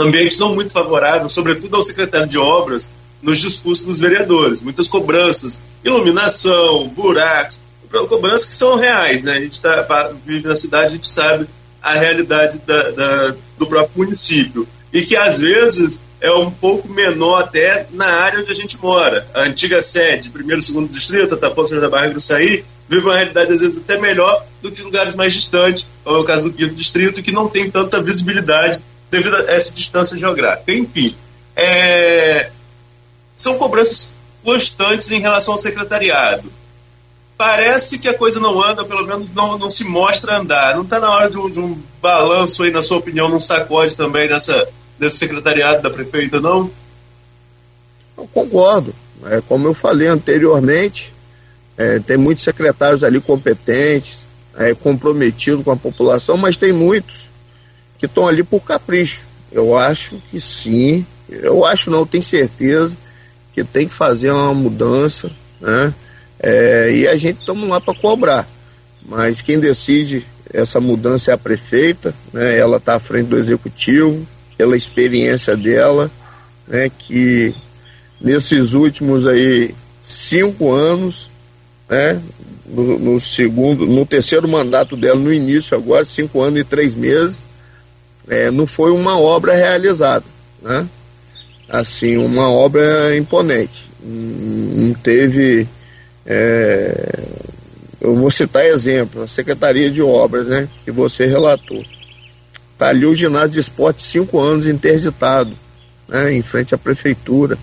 ambiente não muito favorável, sobretudo ao secretário de obras, nos discursos dos vereadores. Muitas cobranças, iluminação, buracos, cobranças que são reais. Né? A gente tá, vive na cidade, a gente sabe a realidade da, da, do próprio município. E que às vezes é um pouco menor até na área onde a gente mora. A antiga sede, primeiro e segundo distrito, Atafonso da Barra e Gruçaí, vive uma realidade às vezes até melhor do que lugares mais distantes, como é o caso do quinto distrito, que não tem tanta visibilidade devido a essa distância geográfica. Enfim, é... são cobranças constantes em relação ao secretariado parece que a coisa não anda, pelo menos não, não se mostra andar. Não está na hora de um, de um, balanço aí, na sua opinião, num sacode também nessa, nesse secretariado da prefeita, não? Eu concordo. É, como eu falei anteriormente, é, tem muitos secretários ali competentes, é, comprometidos com a população, mas tem muitos que estão ali por capricho. Eu acho que sim, eu acho não, tenho certeza que tem que fazer uma mudança, né? É, e a gente estamos lá para cobrar. Mas quem decide essa mudança é a prefeita, né? ela está à frente do executivo, pela experiência dela, né? que nesses últimos aí cinco anos, né? No, no, segundo, no terceiro mandato dela, no início agora, cinco anos e três meses, é, não foi uma obra realizada, né? Assim, uma obra imponente. Não teve é, eu vou citar exemplo, a Secretaria de Obras, né, que você relatou. Está ali o ginásio de esporte cinco anos interditado, né, em frente à prefeitura.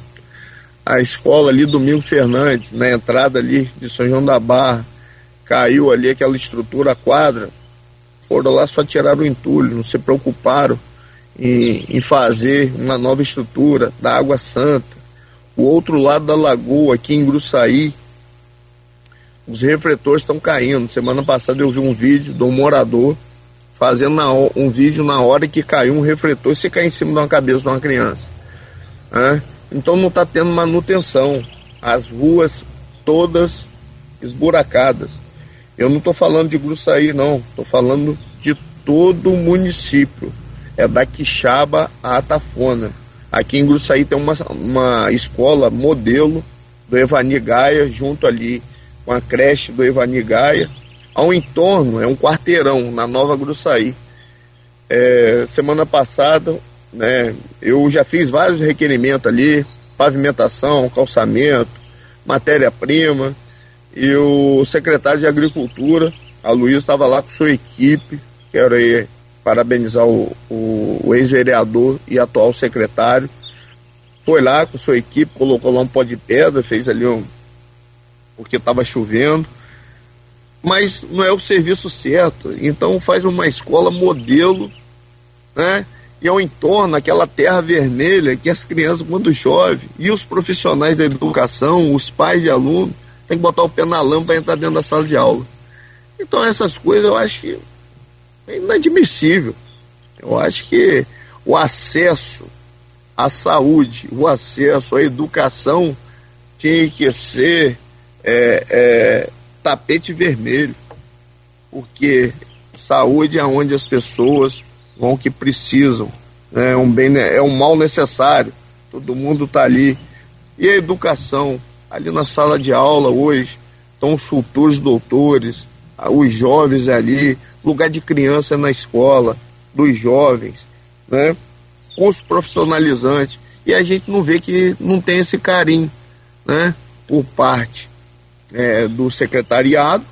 A escola ali, Domingo Fernandes, na entrada ali de São João da Barra, caiu ali aquela estrutura, a quadra. Foram lá só tiraram o entulho, não se preocuparam em, em fazer uma nova estrutura da Água Santa. O outro lado da lagoa, aqui em Gruçaí, os refletores estão caindo. Semana passada eu vi um vídeo de um morador fazendo um vídeo na hora que caiu um refletor se cair em cima de uma cabeça de uma criança. Né? Então não está tendo manutenção. As ruas todas esburacadas. Eu não estou falando de Gruçaí, não. Estou falando de todo o município. É da Quixaba a Atafona. Aqui em Gruçaí tem uma, uma escola modelo do Evani Gaia, junto ali com a creche do Evani Gaia. Ao entorno, é um quarteirão na Nova Gruçaí. É, semana passada, né, eu já fiz vários requerimentos ali, pavimentação, calçamento, matéria-prima, e o secretário de Agricultura, a Luiz, estava lá com sua equipe, quero aí parabenizar o, o, o ex-vereador e atual secretário, foi lá com sua equipe, colocou lá um pó de pedra, fez ali um, porque estava chovendo. mas não é o serviço certo. Então faz uma escola modelo, né? E ao entorno, aquela terra vermelha que as crianças, quando chove, e os profissionais da educação, os pais de alunos, tem que botar o pé na lama para entrar dentro da sala de aula. Então essas coisas eu acho que é inadmissível. Eu acho que o acesso à saúde, o acesso à educação tinha que ser é, é, tapete vermelho, porque saúde é onde as pessoas vão que precisam, né? é um bem, é um mal necessário. Todo mundo está ali. E a educação, ali na sala de aula hoje, estão os futuros doutores, os jovens ali, lugar de criança na escola, dos jovens, né? Curso profissionalizante. E a gente não vê que não tem esse carinho, né? Por parte é, do secretariado,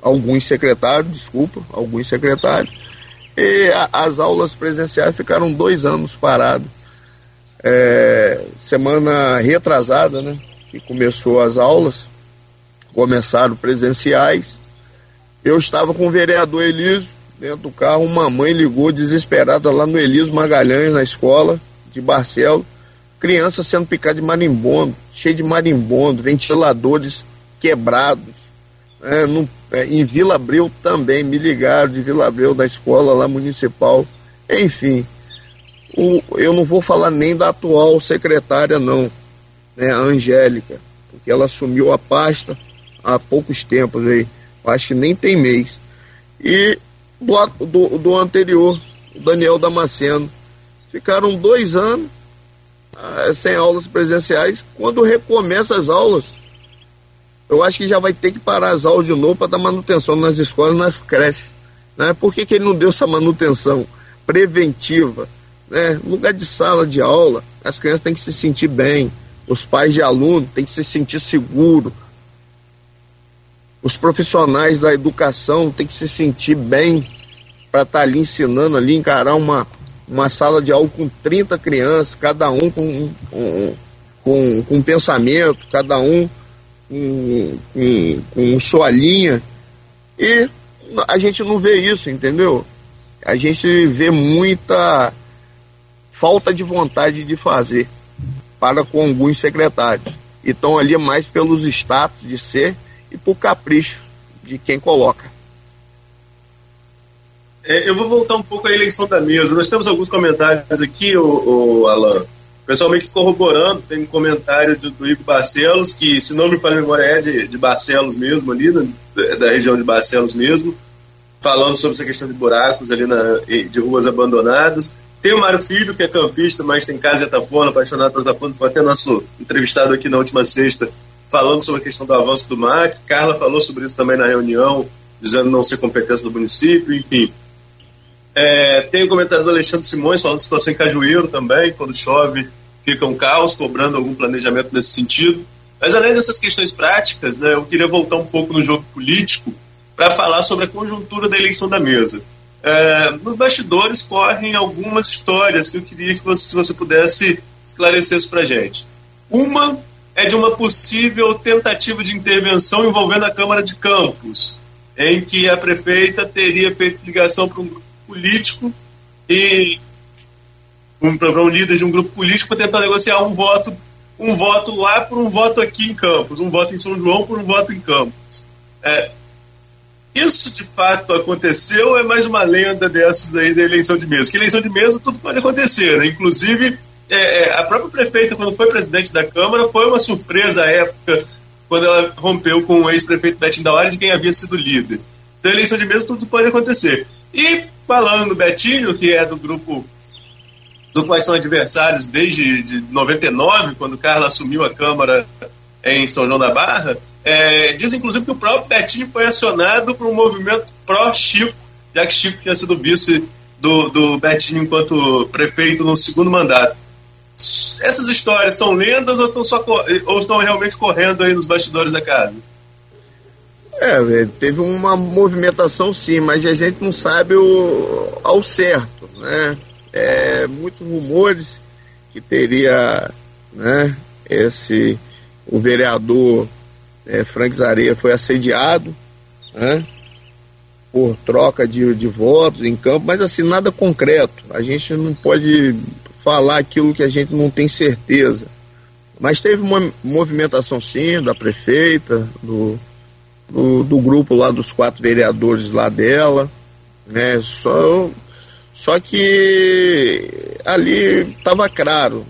alguns secretários, desculpa, alguns secretários, e a, as aulas presenciais ficaram dois anos paradas. É, semana retrasada, né, que começou as aulas, começaram presenciais. Eu estava com o vereador Eliso dentro do carro, uma mãe ligou desesperada lá no Eliso Magalhães, na escola de Barcelo, criança sendo picada de marimbondo, cheio de marimbondo, ventiladores quebrados. É, no, é, em Vila Abreu também, me ligaram de Vila Abreu, da escola lá municipal. Enfim, o, eu não vou falar nem da atual secretária, não, né, a Angélica, porque ela assumiu a pasta há poucos tempos aí, acho que nem tem mês. E do, do, do anterior, o Daniel Damasceno. Ficaram dois anos ah, sem aulas presenciais. Quando recomeça as aulas, eu acho que já vai ter que parar as aulas de novo para dar manutenção nas escolas, nas creches. Né? Por que, que ele não deu essa manutenção preventiva? Né? Lugar de sala de aula, as crianças têm que se sentir bem, os pais de aluno têm que se sentir seguro, os profissionais da educação têm que se sentir bem para estar tá ali ensinando ali, encarar uma, uma sala de aula com 30 crianças, cada um com, com, com, com um pensamento, cada um com, com, com sua linha. E a gente não vê isso, entendeu? A gente vê muita falta de vontade de fazer para com alguns secretários. E estão ali mais pelos status de ser e por capricho de quem coloca. É, eu vou voltar um pouco à eleição da mesa. Nós temos alguns comentários aqui, o, o Alan. Pessoal meio que corroborando, tem um comentário do, do Ivo Barcelos, que, se não me falha a memória, é de, de Barcelos mesmo, ali, da, da região de Barcelos mesmo, falando sobre essa questão de buracos ali na, de ruas abandonadas. Tem o Mário Filho, que é campista, mas tem casa de Atafona, apaixonado por Atafona, foi até nosso entrevistado aqui na última sexta, falando sobre a questão do avanço do MAC. Carla falou sobre isso também na reunião, dizendo não ser competência do município, enfim. É, tem o comentário do Alexandre Simões falando da situação em Cajueiro também, quando chove fica um caos, cobrando algum planejamento nesse sentido. Mas além dessas questões práticas, né, eu queria voltar um pouco no jogo político para falar sobre a conjuntura da eleição da mesa. É, nos bastidores correm algumas histórias que eu queria que você, se você pudesse esclarecer isso para gente. Uma é de uma possível tentativa de intervenção envolvendo a Câmara de Campos, em que a prefeita teria feito ligação para um político e um, para um líder de um grupo político para tentar negociar um voto, um voto lá por um voto aqui em Campos, um voto em São João por um voto em Campos. É, isso de fato aconteceu é mais uma lenda dessas aí da eleição de mesa? Que eleição de mesa tudo pode acontecer, né? Inclusive, é, é, a própria prefeita, quando foi presidente da Câmara, foi uma surpresa à época, quando ela rompeu com o ex-prefeito Betinho da Hora de quem havia sido líder. Então, eleição de mesa tudo pode acontecer. E falando do Betinho, que é do grupo do quais são adversários desde de 99, quando Carla assumiu a Câmara em São João da Barra, é, diz inclusive que o próprio Betinho foi acionado por um movimento pró-Chico, já que Chico tinha sido vice do, do Betinho enquanto prefeito no segundo mandato. Essas histórias são lendas ou estão, só, ou estão realmente correndo aí nos bastidores da casa? É, teve uma movimentação sim, mas a gente não sabe o, ao certo, né? É, muitos rumores que teria, né, esse, o vereador é, Frank Zareia foi assediado né? por troca de, de votos em campo, mas assim, nada concreto. A gente não pode falar aquilo que a gente não tem certeza. Mas teve uma movimentação sim da prefeita, do, do, do grupo lá dos quatro vereadores lá dela, né? Só, só que ali estava claro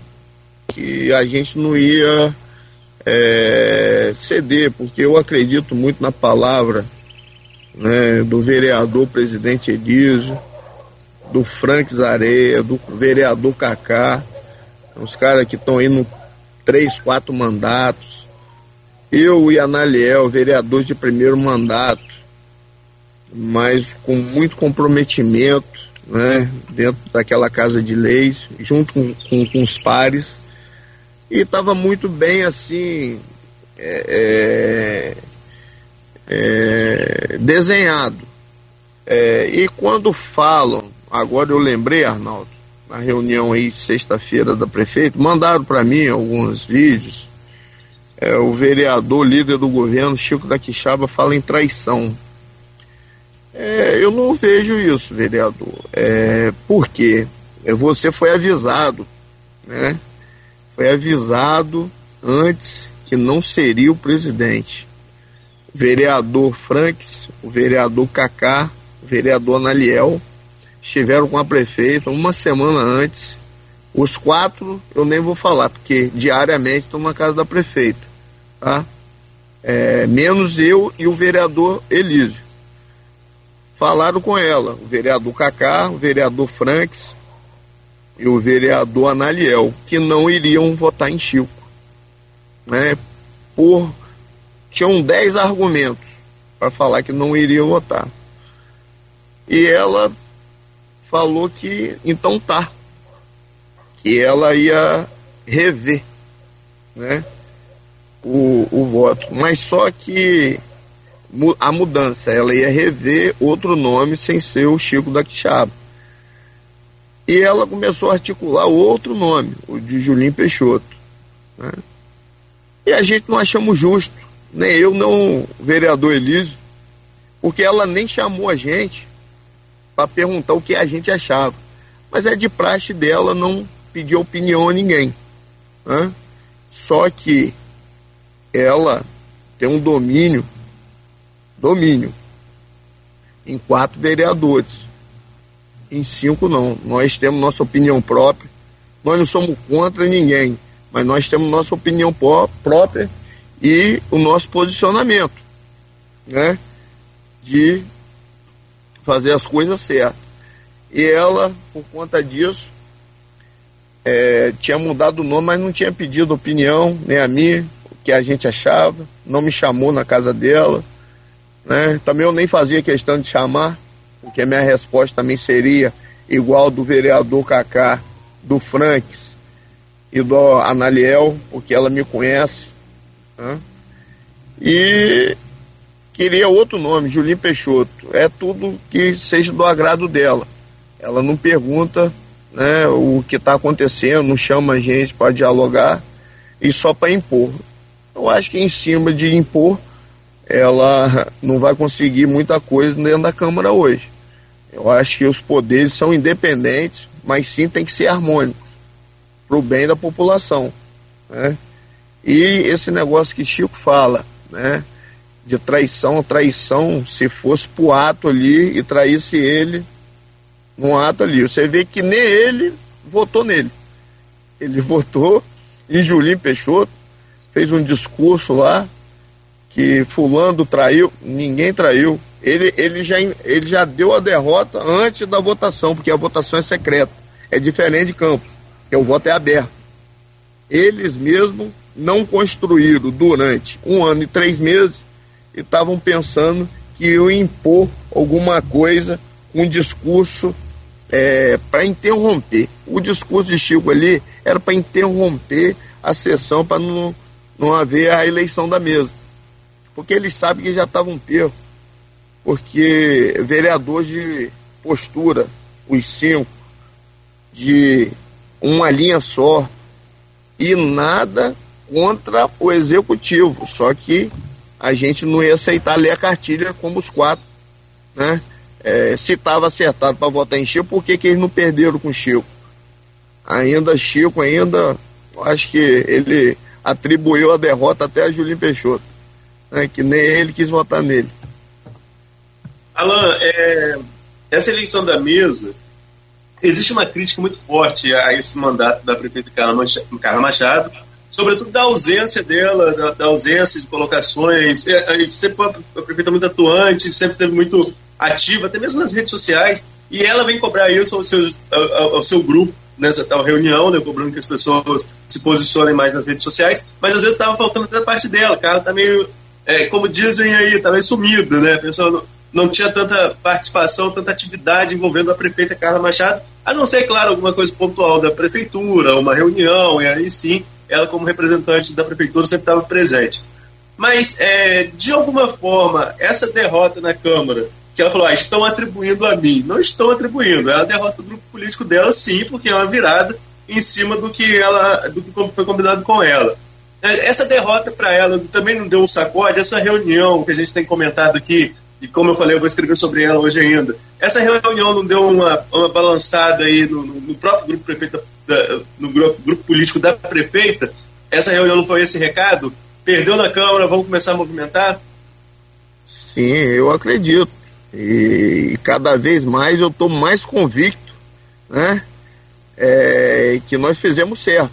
que a gente não ia é, ceder, porque eu acredito muito na palavra né, do vereador presidente Elísio, do Frank Zareia, do vereador Cacá, os caras que estão indo três, quatro mandatos. Eu e Analiel, vereadores de primeiro mandato, mas com muito comprometimento, né, dentro daquela casa de leis, junto com, com, com os pares e estava muito bem assim é, é, é, desenhado. É, e quando falam, agora eu lembrei, Arnaldo, na reunião aí sexta-feira da prefeita, mandaram para mim alguns vídeos. É, o vereador, líder do governo, Chico da Quixaba, fala em traição. É, eu não vejo isso, vereador. É, por quê? Você foi avisado, né? Foi avisado antes que não seria o presidente. O vereador Franks, o vereador Cacá, o vereador Analiel estiveram com a prefeita uma semana antes. Os quatro eu nem vou falar, porque diariamente estão na casa da prefeita. Tá? É, menos eu e o vereador Elísio. Falaram com ela, o vereador Cacá, o vereador Franks, e o vereador Analiel, que não iriam votar em Chico. Né, por tinham 10 argumentos para falar que não iriam votar. E ela falou que então tá, que ela ia rever né, o, o voto. Mas só que a mudança, ela ia rever outro nome sem ser o Chico da Quixaba. E ela começou a articular outro nome, o de Julinho Peixoto. Né? E a gente não achamos justo, nem eu, nem o vereador Elísio, porque ela nem chamou a gente para perguntar o que a gente achava. Mas é de praxe dela não pedir opinião a ninguém. Né? Só que ela tem um domínio, domínio, em quatro vereadores em cinco não. Nós temos nossa opinião própria. Nós não somos contra ninguém, mas nós temos nossa opinião própria e o nosso posicionamento, né? De fazer as coisas certas. E ela, por conta disso, é, tinha mudado o nome, mas não tinha pedido opinião, nem a mim, o que a gente achava, não me chamou na casa dela. Né? Também eu nem fazia questão de chamar, porque a minha resposta também seria igual do vereador Cacá, do Franks e do Analiel, porque ela me conhece. Né? E queria outro nome, Julinho Peixoto. É tudo que seja do agrado dela. Ela não pergunta né, o que está acontecendo, não chama a gente para dialogar e só para impor. Eu acho que em cima de impor ela não vai conseguir muita coisa dentro da Câmara hoje. Eu acho que os poderes são independentes, mas sim tem que ser harmônicos para o bem da população. Né? E esse negócio que Chico fala, né? De traição, traição, se fosse pro ato ali e traísse ele num ato ali. Você vê que nem ele votou nele. Ele votou em Julinho Peixoto, fez um discurso lá, que fulano traiu, ninguém traiu. Ele, ele, já, ele já deu a derrota antes da votação, porque a votação é secreta. É diferente de Campos, que o voto é aberto. Eles mesmos não construíram durante um ano e três meses e estavam pensando que iam impor alguma coisa, um discurso é, para interromper. O discurso de Chico ali era para interromper a sessão para não, não haver a eleição da mesa porque eles sabem que já estava um perro. Porque vereador de postura, os cinco, de uma linha só, e nada contra o executivo, só que a gente não ia aceitar ler a cartilha como os quatro, né? É, se estava acertado para votar em Chico, por que, que eles não perderam com Chico? Ainda Chico, ainda, acho que ele atribuiu a derrota até a Julinho Peixoto, né? que nem ele quis votar nele. Alan, é, essa eleição da mesa, existe uma crítica muito forte a esse mandato da prefeita Carla Machado, sobretudo da ausência dela, da, da ausência de colocações. É, sempre foi uma prefeita muito atuante, sempre teve muito ativa, até mesmo nas redes sociais, e ela vem cobrar isso ao seu, ao, ao seu grupo nessa tal reunião, né, cobrando que as pessoas se posicionem mais nas redes sociais, mas às vezes estava faltando até a parte dela, cara, tá meio, é, como dizem aí, tá meio sumida, né, a pessoa não, tinha tanta participação, tanta atividade envolvendo a prefeita Carla Machado, a não ser, claro, alguma coisa pontual da prefeitura, uma reunião, e aí sim, ela como representante da prefeitura sempre estava presente. Mas, é, de alguma forma, essa derrota na Câmara que ela falou, ah, estão atribuindo a mim. Não estão atribuindo, ela derrota o grupo político dela sim, porque é uma virada em cima do que ela do que foi combinado com ela. É, essa derrota para ela também não deu um sacode, essa reunião que a gente tem comentado aqui, e como eu falei, eu vou escrever sobre ela hoje ainda. Essa reunião não deu uma, uma balançada aí no, no próprio grupo prefeita, da, no grupo, grupo político da prefeita? Essa reunião não foi esse recado? Perdeu na Câmara, vamos começar a movimentar? Sim, eu acredito. E, cada vez mais eu estou mais convicto né, é, que nós fizemos certo.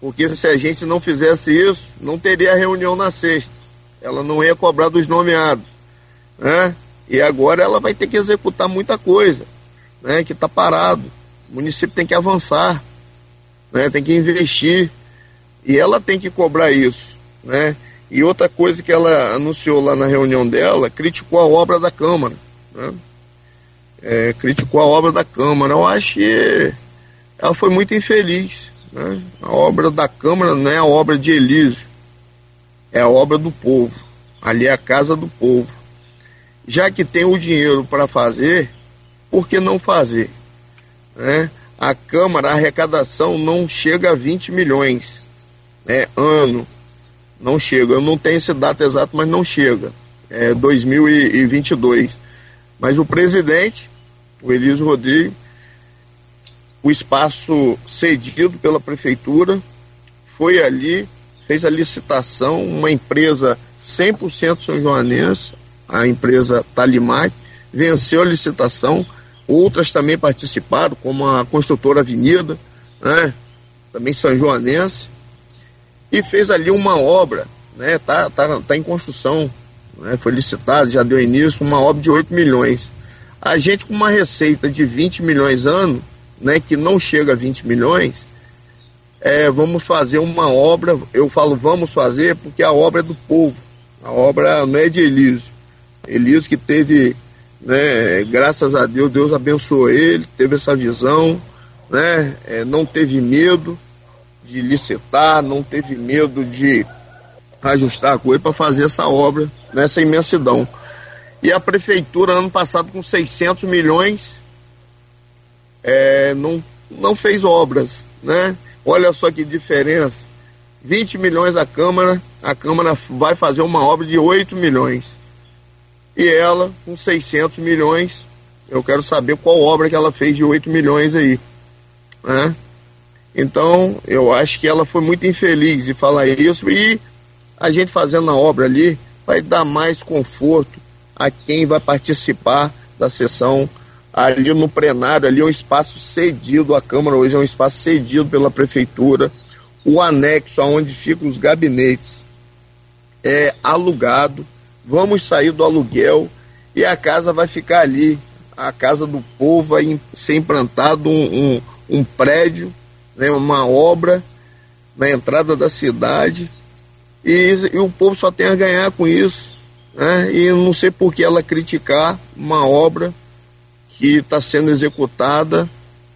Porque se a gente não fizesse isso, não teria reunião na sexta. Ela não ia cobrar dos nomeados. Né? E agora ela vai ter que executar muita coisa né, que está parado. O município tem que avançar, né, tem que investir. E ela tem que cobrar isso. Né? E outra coisa que ela anunciou lá na reunião dela, criticou a obra da Câmara. Né? É, criticou a obra da Câmara. Eu acho que ela foi muito infeliz. Né? A obra da Câmara não é a obra de Elísio, é a obra do povo. Ali é a casa do povo. Já que tem o dinheiro para fazer, por que não fazer? Né? A Câmara, a arrecadação não chega a 20 milhões né, ano. Não chega. Eu não tenho esse dado exato, mas não chega. É 2022. Mas o presidente, o Elísio Rodrigues, o espaço cedido pela prefeitura, foi ali, fez a licitação, uma empresa 100% são joanense, a empresa Talimac, venceu a licitação, outras também participaram, como a construtora Avenida, né, também são joanense, e fez ali uma obra, né? Tá, tá, tá em construção, né? foi licitado, já deu início, uma obra de 8 milhões. A gente com uma receita de 20 milhões ano, né, que não chega a 20 milhões, é, vamos fazer uma obra, eu falo vamos fazer porque a obra é do povo, a obra não é de Elísio. Elísio que teve, né, graças a Deus, Deus abençoou ele, teve essa visão, né, é, não teve medo, de licitar, não teve medo de ajustar a coisa para fazer essa obra nessa imensidão. E a prefeitura, ano passado, com 600 milhões, é, não, não fez obras, né? Olha só que diferença. 20 milhões a Câmara, a Câmara vai fazer uma obra de 8 milhões. E ela, com 600 milhões, eu quero saber qual obra que ela fez de 8 milhões aí. Né? Então, eu acho que ela foi muito infeliz em falar isso e a gente fazendo a obra ali vai dar mais conforto a quem vai participar da sessão ali no plenário, ali é um espaço cedido, a Câmara hoje é um espaço cedido pela Prefeitura, o anexo aonde ficam os gabinetes é alugado, vamos sair do aluguel e a casa vai ficar ali, a casa do povo vai ser implantado um, um, um prédio né, uma obra na entrada da cidade e, e, o povo só tem a ganhar com isso. Né? E não sei por que ela criticar uma obra que está sendo executada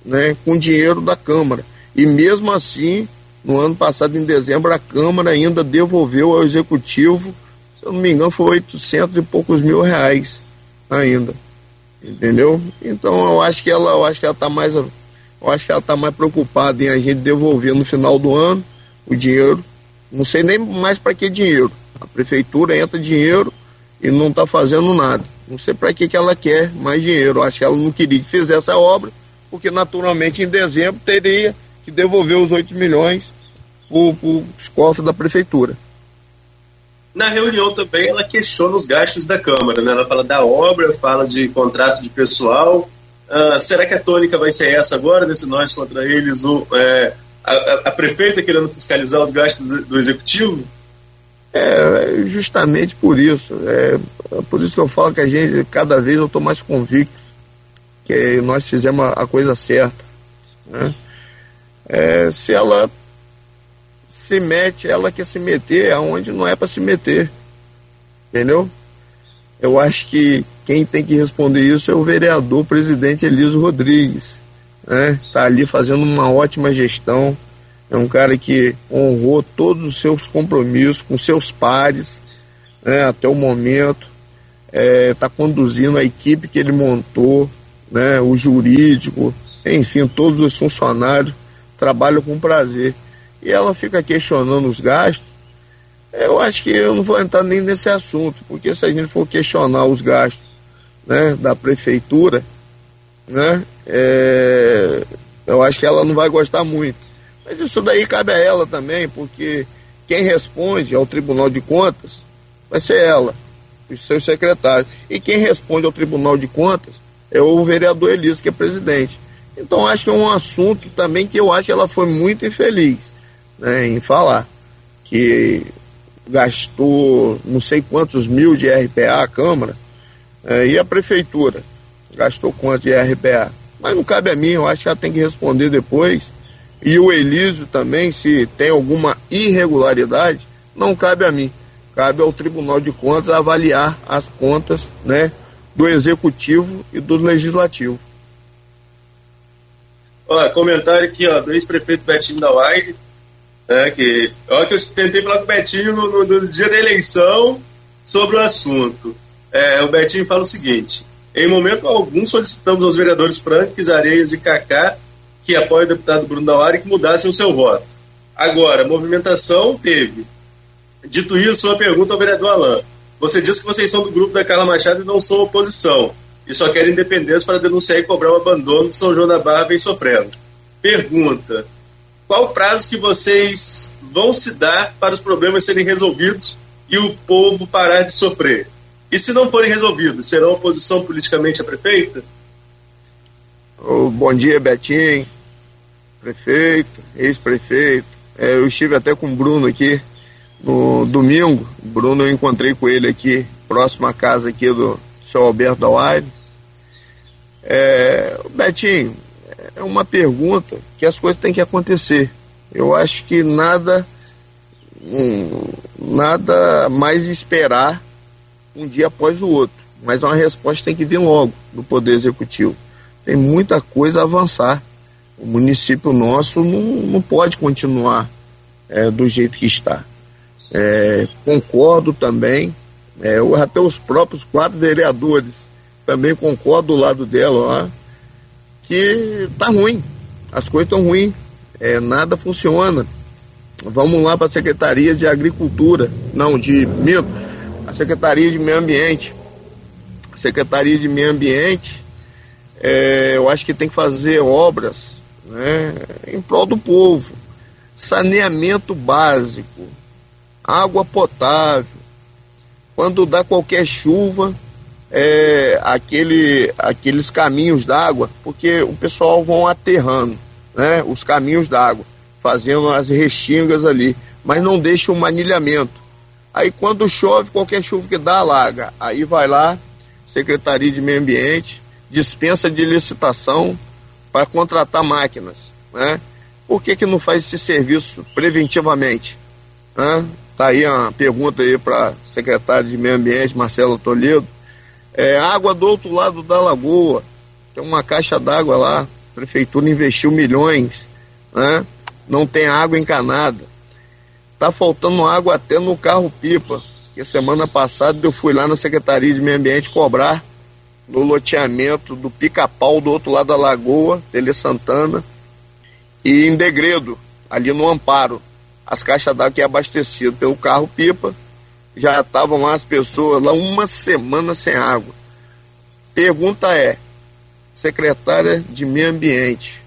né, com dinheiro da Câmara. E mesmo assim, no ano passado, em dezembro, a Câmara ainda devolveu ao Executivo, se eu não me engano, foi 800 e poucos mil reais ainda. Entendeu? Então eu acho que ela, eu acho que ela está mais eu acho que ela está mais preocupada em a gente devolver no final do ano o dinheiro. Não sei nem mais para que dinheiro. A prefeitura entra dinheiro e não está fazendo nada. Não sei para que, que ela quer mais dinheiro. Acho que ela não queria que fizesse a obra, porque naturalmente em dezembro teria que devolver os 8 milhões para os cofres da prefeitura. Na reunião também ela questiona os gastos da Câmara, né? ela fala da obra, fala de contrato de pessoal. Uh, será que a tônica vai ser essa agora, nesse nós contra eles, o, é, a, a, prefeita querendo fiscalizar os gastos do executivo? É, justamente por isso. É, é, por isso que eu falo que a gente, cada vez eu estou mais convicto que nós fizemos a, a coisa certa. Né? É, se ela se mete, ela quer se meter aonde não é para se meter. Entendeu? Eu acho que quem tem que responder isso é o vereador presidente Eliso Rodrigues. Né? Tá ali fazendo uma ótima gestão. É um cara que honrou todos os seus compromissos com seus pares né, até o momento. Está é, tá conduzindo a equipe que ele montou, né, o jurídico, enfim, todos os funcionários trabalham com prazer e ela fica questionando os gastos, eu acho que eu não vou entrar nem nesse assunto, porque se a gente for questionar os gastos né, da prefeitura, né, é, eu acho que ela não vai gostar muito. Mas isso daí cabe a ela também, porque quem responde ao Tribunal de Contas vai ser ela, os seus secretários. E quem responde ao Tribunal de Contas é o vereador Elias, que é presidente. Então acho que é um assunto também que eu acho que ela foi muito infeliz né, em falar que gastou não sei quantos mil de RPA a Câmara é, e a Prefeitura gastou quanto de RPA. Mas não cabe a mim, eu acho que ela tem que responder depois. E o Elísio também, se tem alguma irregularidade, não cabe a mim. Cabe ao Tribunal de Contas avaliar as contas né, do Executivo e do Legislativo. Olha, comentário aqui ó, do ex-prefeito Betinho da Wide né, que, olha que eu tentei falar com o Betinho no, no, no dia da eleição sobre o assunto. É, o Betinho fala o seguinte: em momento algum solicitamos aos vereadores Franques, Areias e Cacá que apoiem o deputado Bruno Dauari que mudassem o seu voto. Agora, movimentação teve. Dito isso, uma pergunta ao vereador Alain. Você disse que vocês são do grupo da Carla Machado e não são oposição, e só querem independência para denunciar e cobrar o abandono de São João da Barra vem sofrendo. Pergunta: qual o prazo que vocês vão se dar para os problemas serem resolvidos e o povo parar de sofrer? E se não forem resolvidos, será oposição politicamente à prefeita? Oh, bom dia, Betinho, prefeito, ex-prefeito. É, eu estive até com o Bruno aqui no domingo. Bruno eu encontrei com ele aqui, próximo à casa aqui do seu Alberto Dauaire. É, Betinho, é uma pergunta que as coisas têm que acontecer. Eu acho que nada, hum, nada mais esperar um dia após o outro, mas uma resposta tem que vir logo do Poder Executivo. Tem muita coisa a avançar. O município nosso não, não pode continuar é, do jeito que está. É, concordo também, é, até os próprios quatro vereadores também concordo do lado dela, ó, que tá ruim, as coisas estão ruins, é, nada funciona. Vamos lá para a Secretaria de Agricultura, não, de Minto, a Secretaria de Meio Ambiente. A Secretaria de Meio Ambiente, é, eu acho que tem que fazer obras né, em prol do povo. Saneamento básico, água potável. Quando dá qualquer chuva, é, aquele, aqueles caminhos d'água, porque o pessoal vão aterrando né, os caminhos d'água, fazendo as restingas ali, mas não deixa um manilhamento. Aí quando chove, qualquer chuva que dá, alaga. Aí vai lá, Secretaria de Meio Ambiente, dispensa de licitação para contratar máquinas. Né? Por que, que não faz esse serviço preventivamente? Né? Tá aí uma pergunta aí para secretário de Meio Ambiente, Marcelo Toledo é, água do outro lado da lagoa, tem uma caixa d'água lá, a prefeitura investiu milhões, né? não tem água encanada. Tá faltando água até no carro-pipa, que semana passada eu fui lá na Secretaria de Meio Ambiente cobrar no loteamento do Pica-Pau do outro lado da lagoa, Tele Santana, e em Degredo, ali no Amparo, as caixas d'água que é abastecido pelo carro-pipa já estavam lá as pessoas lá uma semana sem água. Pergunta é, secretária de Meio Ambiente,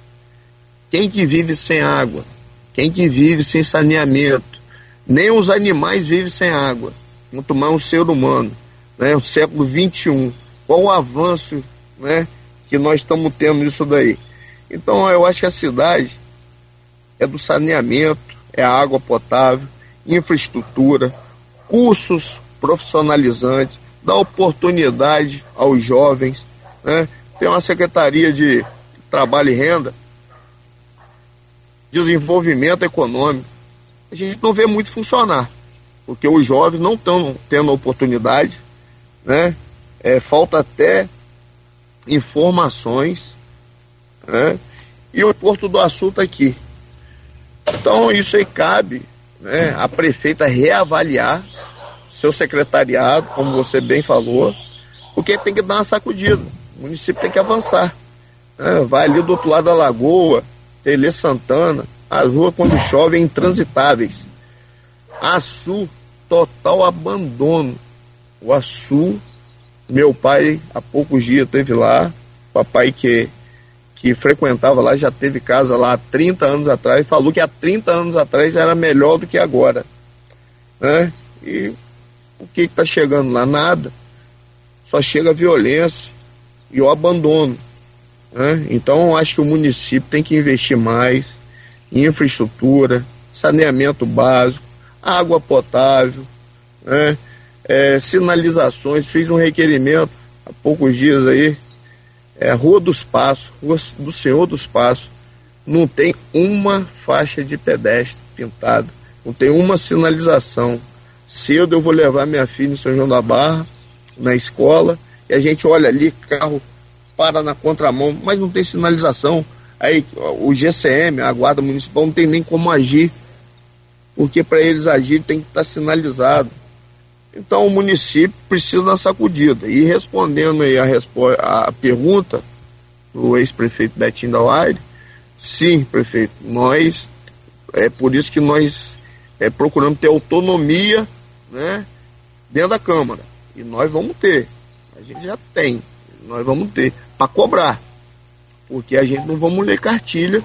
quem que vive sem água? Quem que vive sem saneamento? Nem os animais vivem sem água, quanto mais um ser humano. Né? O século XXI. Qual o avanço né, que nós estamos tendo nisso daí? Então eu acho que a cidade é do saneamento, é a água potável, infraestrutura, cursos profissionalizantes, dá oportunidade aos jovens, né? tem uma secretaria de trabalho e renda, desenvolvimento econômico. A gente não vê muito funcionar, porque os jovens não estão tendo oportunidade, né? É, falta até informações, né? E o Porto do Açu está aqui. Então isso aí cabe né, a prefeita reavaliar seu secretariado, como você bem falou, porque tem que dar uma sacudida. O município tem que avançar. Né? Vai ali do outro lado da lagoa, Tele Santana, as ruas quando chove intransitáveis. Açu, total abandono. O Açu, meu pai há poucos dias teve lá, papai que que frequentava lá, já teve casa lá há 30 anos atrás, falou que há 30 anos atrás era melhor do que agora. Né? E o que está chegando lá? Nada. Só chega violência e o abandono. Né? Então, acho que o município tem que investir mais em infraestrutura, saneamento básico, água potável, né? é, sinalizações. Fiz um requerimento há poucos dias aí é, Rua dos Passos, Rua do Senhor dos Passos, não tem uma faixa de pedestre pintada, não tem uma sinalização. Cedo eu vou levar minha filha em São João da Barra, na escola, e a gente olha ali, carro para na contramão, mas não tem sinalização. Aí o GCM, a Guarda Municipal, não tem nem como agir, porque para eles agir tem que estar sinalizado. Então o município precisa da sacudida. E respondendo aí a, a pergunta do ex-prefeito Betinho da Waire, sim, prefeito, nós, é por isso que nós é, procuramos ter autonomia né, dentro da Câmara. E nós vamos ter. A gente já tem. Nós vamos ter. Para cobrar. Porque a gente não vamos ler cartilha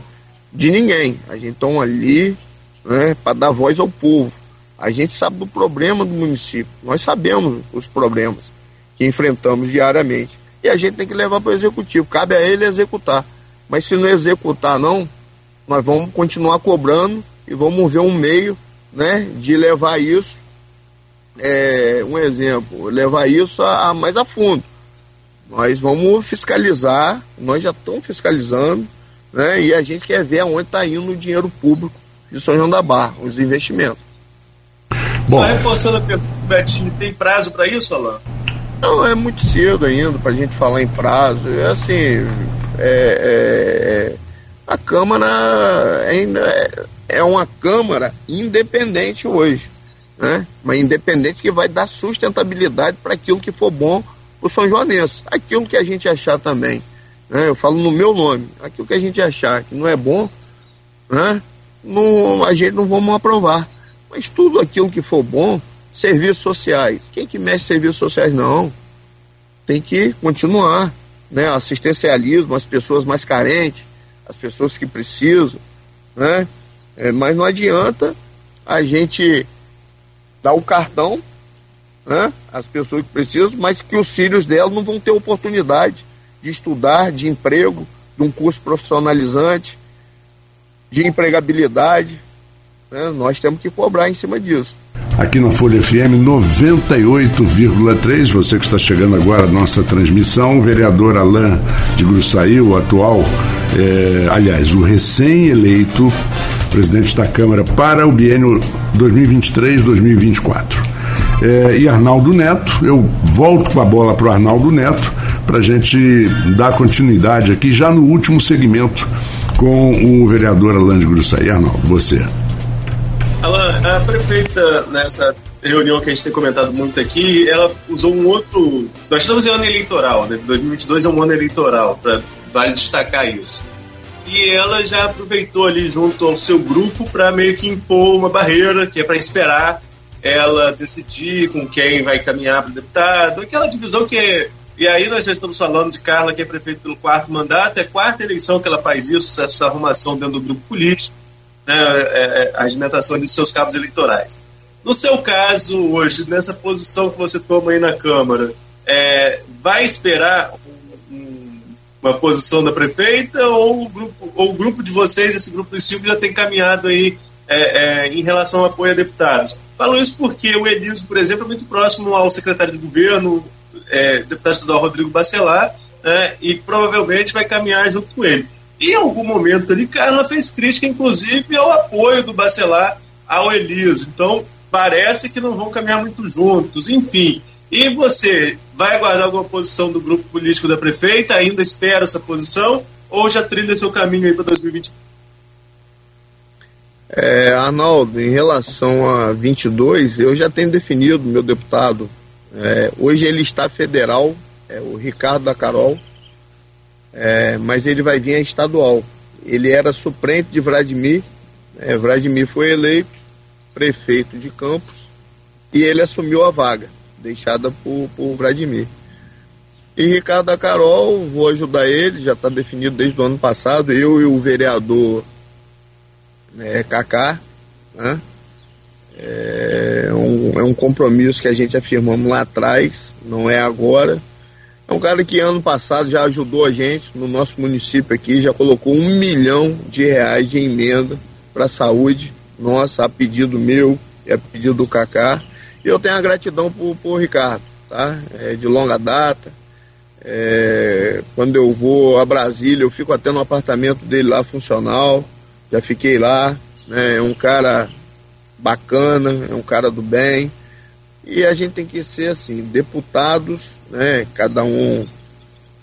de ninguém. A gente está ali né, para dar voz ao povo. A gente sabe do problema do município, nós sabemos os problemas que enfrentamos diariamente. E a gente tem que levar para o executivo, cabe a ele executar. Mas se não executar, não, nós vamos continuar cobrando e vamos ver um meio né, de levar isso, é, um exemplo, levar isso a, a mais a fundo. Nós vamos fiscalizar, nós já estamos fiscalizando, né, e a gente quer ver aonde está indo o dinheiro público de São João da Barra, os investimentos. Bom. Só reforçando a pergunta, Betinho, tem prazo para isso, Alain? Não, é muito cedo ainda para a gente falar em prazo. É assim, é, é, é, a Câmara ainda é, é uma Câmara independente hoje, né? Mas independente que vai dar sustentabilidade para aquilo que for bom para o São Joanense. Aquilo que a gente achar também, né? Eu falo no meu nome, aquilo que a gente achar que não é bom, né? Não, a gente não vamos aprovar. Mas tudo aquilo que for bom, serviços sociais. Quem que mexe serviços sociais? Não. Tem que continuar. Né? Assistencialismo, as pessoas mais carentes, as pessoas que precisam. Né? É, mas não adianta a gente dar o cartão né? às pessoas que precisam, mas que os filhos delas não vão ter oportunidade de estudar, de emprego, de um curso profissionalizante, de empregabilidade. Né? Nós temos que cobrar em cima disso. Aqui na Folha FM 98,3, você que está chegando agora à nossa transmissão, o vereador Alain de Gruçaí, o atual, é, aliás, o recém-eleito presidente da Câmara para o biênio 2023-2024. É, e Arnaldo Neto, eu volto com a bola para o Arnaldo Neto para a gente dar continuidade aqui já no último segmento com o vereador Alain de Gruçaí. Arnaldo, você. Alan, a prefeita, nessa reunião que a gente tem comentado muito aqui, ela usou um outro. Nós estamos em ano eleitoral, né? 2022 é um ano eleitoral, para vale destacar isso. E ela já aproveitou ali junto ao seu grupo para meio que impor uma barreira que é para esperar ela decidir com quem vai caminhar para deputado, aquela divisão que é, e aí nós já estamos falando de Carla, que é prefeito pelo quarto mandato, é a quarta eleição que ela faz isso, essa arrumação dentro do grupo político, né, é, é, a agimentação de seus cabos eleitorais. No seu caso, hoje, nessa posição que você toma aí na Câmara, é, vai esperar uma posição da prefeita ou o, grupo, ou o grupo de vocês, esse grupo dos cinco, já tem caminhado aí é, é, em relação ao apoio a deputados? Falo isso porque o Elísio, por exemplo, é muito próximo ao secretário de governo, é, deputado estadual Rodrigo Bacelar, né, e provavelmente vai caminhar junto com ele. E em algum momento ali, Carla fez crítica, inclusive, ao apoio do Bacelar ao Eliso. Então, parece que não vão caminhar muito juntos. Enfim, e você vai aguardar alguma posição do grupo político da prefeita? Ainda espera essa posição? Ou já trilha seu caminho aí para 2020? É, Arnaldo, em relação a 22, eu já tenho definido meu deputado é, hoje ele está federal, é o Ricardo da Carol, é, mas ele vai vir a estadual. Ele era suplente de Vladimir, é, Vladimir foi eleito prefeito de Campos e ele assumiu a vaga, deixada por, por Vladimir. E Ricardo Carol, vou ajudar ele, já está definido desde o ano passado, eu e o vereador é, Cacá, né? É um, é um compromisso que a gente afirmamos lá atrás, não é agora. É um cara que ano passado já ajudou a gente no nosso município aqui, já colocou um milhão de reais de emenda para a saúde, nossa, a pedido meu e a pedido do Cacá. E eu tenho a gratidão por, por Ricardo, tá? É de longa data. É, quando eu vou a Brasília, eu fico até no apartamento dele lá funcional, já fiquei lá. Né? É um cara bacana, é um cara do bem. E a gente tem que ser assim, deputados, né? Cada um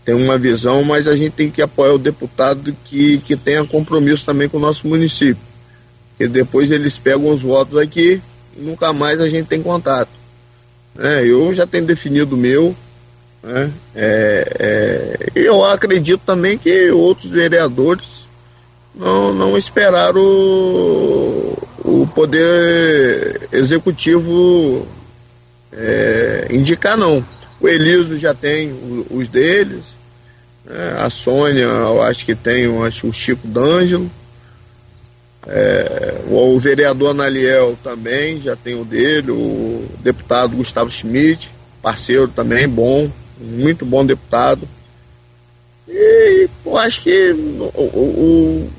tem uma visão, mas a gente tem que apoiar o deputado que, que tenha compromisso também com o nosso município. Porque depois eles pegam os votos aqui nunca mais a gente tem contato. É, eu já tenho definido o meu. Né? É, é, eu acredito também que outros vereadores não, não esperaram o poder executivo é, indicar não. O Eliso já tem os deles, né? a Sônia, eu acho que tem eu acho, o Chico D'Angelo, é, o, vereador Analiel também já tem o dele, o deputado Gustavo Schmidt, parceiro também, bom, muito bom deputado. E eu acho que o, o, o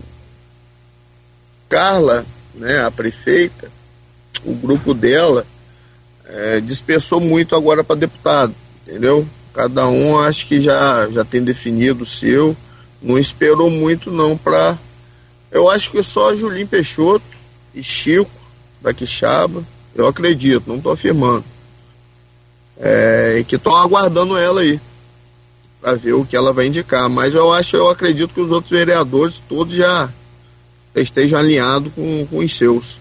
Carla né, a prefeita, o grupo dela é, dispersou muito agora para deputado, entendeu? Cada um acho que já, já tem definido o seu, não esperou muito não para. Eu acho que só Julinho Peixoto e Chico da Quixaba, eu acredito, não estou afirmando. É, que estão aguardando ela aí para ver o que ela vai indicar. Mas eu acho, eu acredito que os outros vereadores todos já esteja alinhado com, com os seus.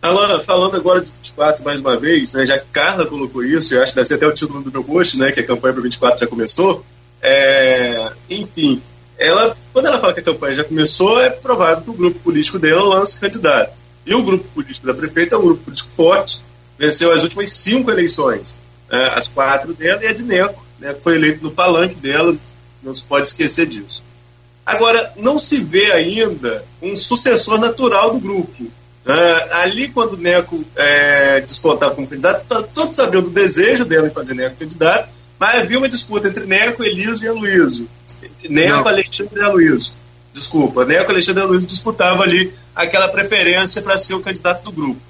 Alan, falando agora de 24 mais uma vez, né, já que Carla colocou isso, eu acho que deve ser até o título do meu post, né, que a campanha para 24 já começou. É, enfim, ela, quando ela fala que a campanha já começou, é provável que o grupo político dela lance candidato. E o grupo político da prefeita é um grupo político forte, venceu as últimas cinco eleições, né, as quatro dela e a de Neco, né, que foi eleito no palanque dela, não se pode esquecer disso. Agora, não se vê ainda um sucessor natural do grupo. Uh, ali, quando o Neco é, despontava como candidato, todos sabiam do desejo dela em fazer Neco candidato, mas havia uma disputa entre Neco, Eliso e Aloysio. Neco, não. Alexandre e Aloysio. Desculpa, Neco, Alexandre e Aloysio disputavam ali aquela preferência para ser o candidato do grupo.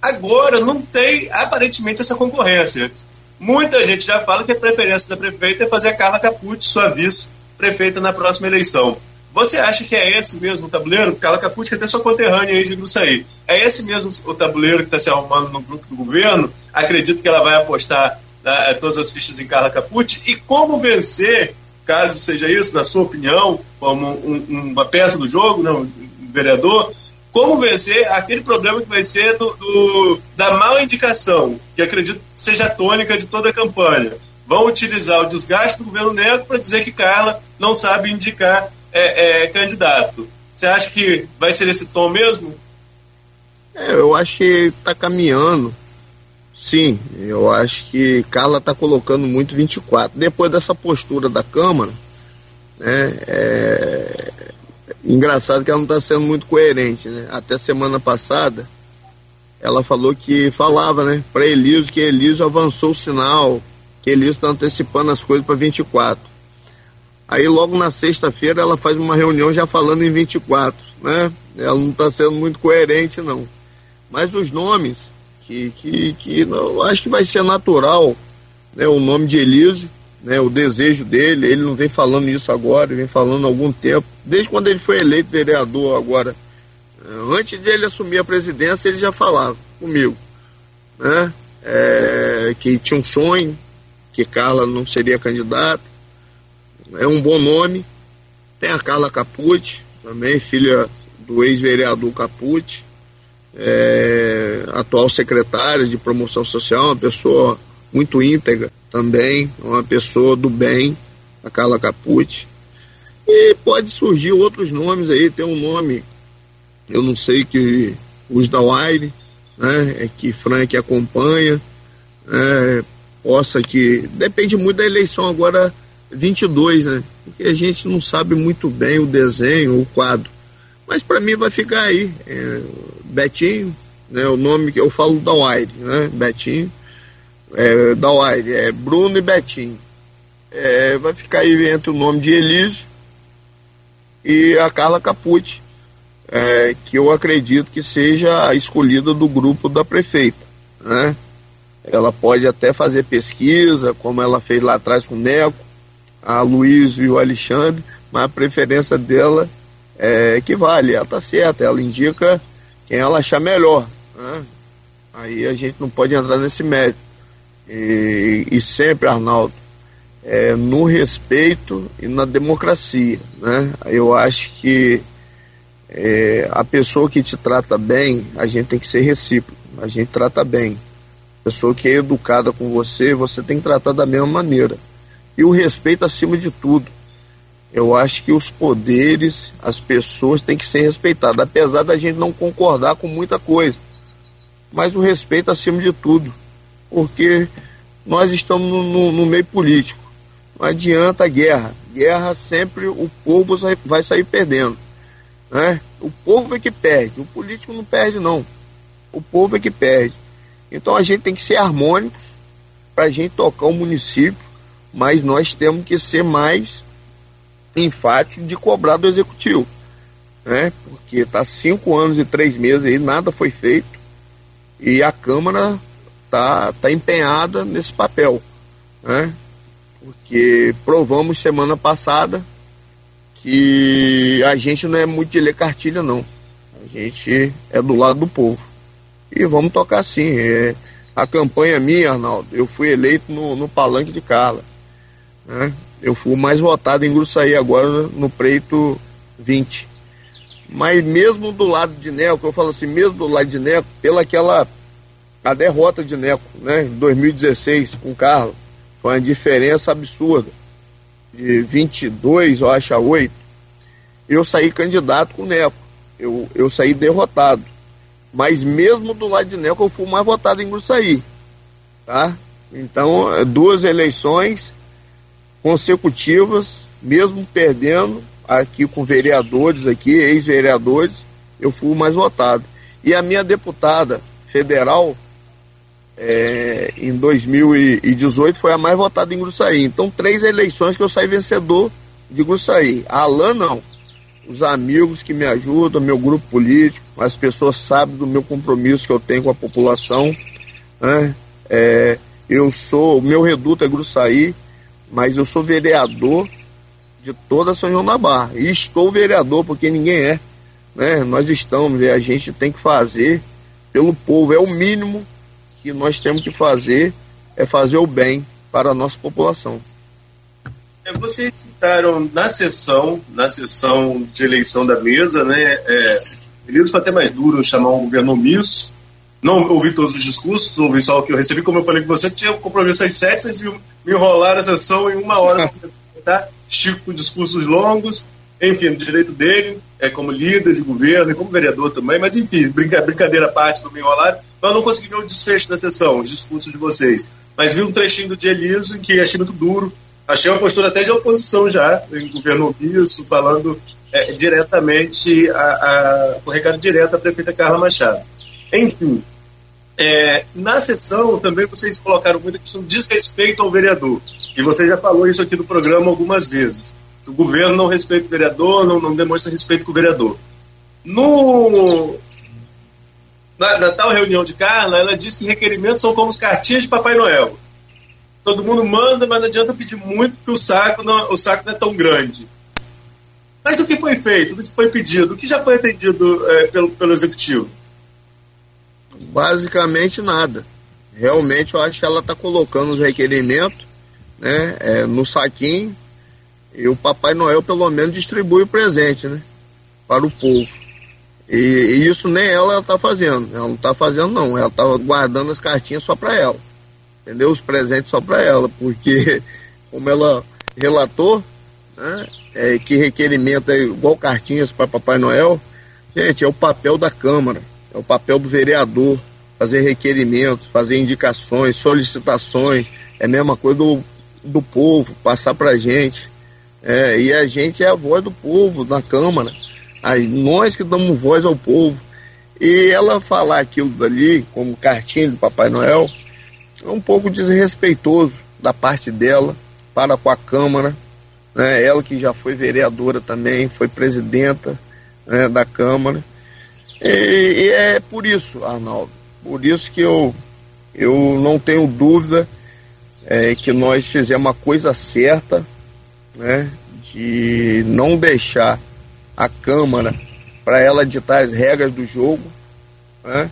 Agora, não tem aparentemente essa concorrência. Muita gente já fala que a preferência da prefeita é fazer a Carla Capucci, sua vice, prefeita na próxima eleição. Você acha que é esse mesmo o tabuleiro? Carla Capucci, que é até sua conterrânea aí de Gruçaí. É esse mesmo o tabuleiro que está se arrumando no grupo do governo? Acredito que ela vai apostar né, todas as fichas em Carla Capucci. E como vencer, caso seja isso, na sua opinião, como um, uma peça do jogo, não, um vereador, como vencer aquele problema que vai ser do, do, da mal indicação, que acredito seja a tônica de toda a campanha vão utilizar o desgaste do governo Neto para dizer que Carla não sabe indicar é, é, candidato. Você acha que vai ser esse tom mesmo? É, eu acho que está caminhando. Sim, eu acho que Carla está colocando muito 24. Depois dessa postura da Câmara, né, é, engraçado que ela não está sendo muito coerente, né? Até semana passada, ela falou que falava, né, para Elísio que Elísio avançou o sinal, que Elísio está antecipando as coisas para 24. Aí logo na sexta-feira ela faz uma reunião já falando em 24, né? Ela não está sendo muito coerente não. Mas os nomes que que, que não, acho que vai ser natural, né? O nome de Elísio, né? O desejo dele, ele não vem falando isso agora, vem falando há algum tempo, desde quando ele foi eleito vereador agora Antes de ele assumir a presidência, ele já falava comigo, né? É, que tinha um sonho, que Carla não seria candidata. É um bom nome. Tem a Carla Capucci, também filha do ex-vereador Capucci, é, atual secretária de promoção social, uma pessoa muito íntegra também, uma pessoa do bem, a Carla Capucci. E pode surgir outros nomes aí, tem um nome eu não sei que os da Wire, né, é que Frank acompanha, é, possa que. Depende muito da eleição agora 22, né? Porque a gente não sabe muito bem o desenho, o quadro. Mas para mim vai ficar aí. É, Betinho, né, o nome que eu falo da Wire, né? Betinho. É, da Wire, é Bruno e Betinho. É, vai ficar aí entre o nome de Elise e a Carla Capucci é, que eu acredito que seja a escolhida do grupo da prefeita. Né? Ela pode até fazer pesquisa, como ela fez lá atrás com o Neco, a Luiz e o Alexandre, mas a preferência dela é que vale, ela está certa, ela indica quem ela achar melhor. Né? Aí a gente não pode entrar nesse mérito. E, e sempre, Arnaldo, é, no respeito e na democracia. Né? Eu acho que é, a pessoa que te trata bem, a gente tem que ser recíproco, a gente trata bem. A pessoa que é educada com você, você tem que tratar da mesma maneira. E o respeito acima de tudo. Eu acho que os poderes, as pessoas têm que ser respeitadas, apesar da gente não concordar com muita coisa. Mas o respeito acima de tudo. Porque nós estamos no, no, meio político. Não adianta guerra. Guerra sempre o povo vai sair perdendo. Né? O povo é que perde, o político não perde, não. O povo é que perde. Então a gente tem que ser harmônicos para a gente tocar o município, mas nós temos que ser mais enfáticos de cobrar do executivo. Né? Porque está cinco anos e três meses aí, nada foi feito. E a Câmara está tá empenhada nesse papel. Né? Porque provamos semana passada que a gente não é muito de ler cartilha, não. A gente é do lado do povo. E vamos tocar assim. É, a campanha minha, Arnaldo, eu fui eleito no, no palanque de Carla. Né? Eu fui o mais votado em Gruçaí agora no Preito 20. Mas mesmo do lado de Neco, eu falo assim, mesmo do lado de Neco, pela aquela a derrota de Neco, né, em 2016 com Carla, foi uma diferença absurda de 22, eu acho, a 8, eu saí candidato com Neco. Eu, eu saí derrotado. Mas mesmo do lado de Neco, eu fui mais votado em Gruçaí. Tá? Então, duas eleições consecutivas, mesmo perdendo aqui com vereadores aqui, ex-vereadores, eu fui o mais votado. E a minha deputada federal é, em 2018 foi a mais votada em Gruçaí. Então, três eleições que eu saí vencedor de Gruçaí. A Alain não. Os amigos que me ajudam, meu grupo político, as pessoas sabem do meu compromisso que eu tenho com a população. Né? É, eu sou, o meu reduto é Gruçaí, mas eu sou vereador de toda São João da Barra. E estou vereador, porque ninguém é. Né? Nós estamos, e a gente tem que fazer pelo povo, é o mínimo que nós temos que fazer é fazer o bem para a nossa população. É, vocês citaram na sessão, na sessão de eleição da mesa, né? É, foi até mais duro chamar um governo omisso. Não ouvi todos os discursos, ouvi só o que eu recebi, como eu falei com você, tinha um compromisso às sete, vocês me enrolaram a sessão em uma hora, tá? Chico com discursos longos, enfim, no direito dele. é, como líder de governo como vereador também, mas enfim, brinca, brincadeira à parte do meu horário, eu não consegui ver o desfecho da sessão, os discursos de vocês, mas vi um trechinho do dia em que achei muito duro, achei uma postura até de oposição já, em governo isso, falando é, diretamente, a, a, o recado direto à prefeita Carla Machado. Enfim, é, na sessão também vocês colocaram muita questão de desrespeito ao vereador. E você já falou isso aqui no programa algumas vezes. O governo não respeita o vereador, não, não demonstra respeito com o vereador. No, na, na, tal reunião de Carla, ela disse que requerimentos são como as cartinhas de Papai Noel. Todo mundo manda, mas não adianta pedir muito, porque o saco não, o saco não é tão grande. Mas do que foi feito, do que foi pedido, do que já foi atendido é, pelo, pelo executivo? Basicamente nada. Realmente eu acho que ela está colocando os requerimentos né, é, no saquinho e o Papai Noel pelo menos distribui o presente né, para o povo. E, e isso nem ela está fazendo. Ela não está fazendo não. Ela está guardando as cartinhas só para ela. Entendeu? Os presentes só para ela. Porque como ela relatou, né, é, que requerimento é igual cartinhas para Papai Noel, gente, é o papel da Câmara é o papel do vereador fazer requerimentos, fazer indicações, solicitações, é a mesma coisa do, do povo, passar para a gente. É, e a gente é a voz do povo na Câmara, aí, nós que damos voz ao povo. E ela falar aquilo dali, como cartinha do Papai Noel, é um pouco desrespeitoso da parte dela para com a Câmara. Né? Ela que já foi vereadora também, foi presidenta né, da Câmara. E, e, é por isso, Arnaldo, por isso que eu, eu não tenho dúvida é, que nós fizemos a coisa certa, né, de não deixar a Câmara para ela ditar as regras do jogo, né,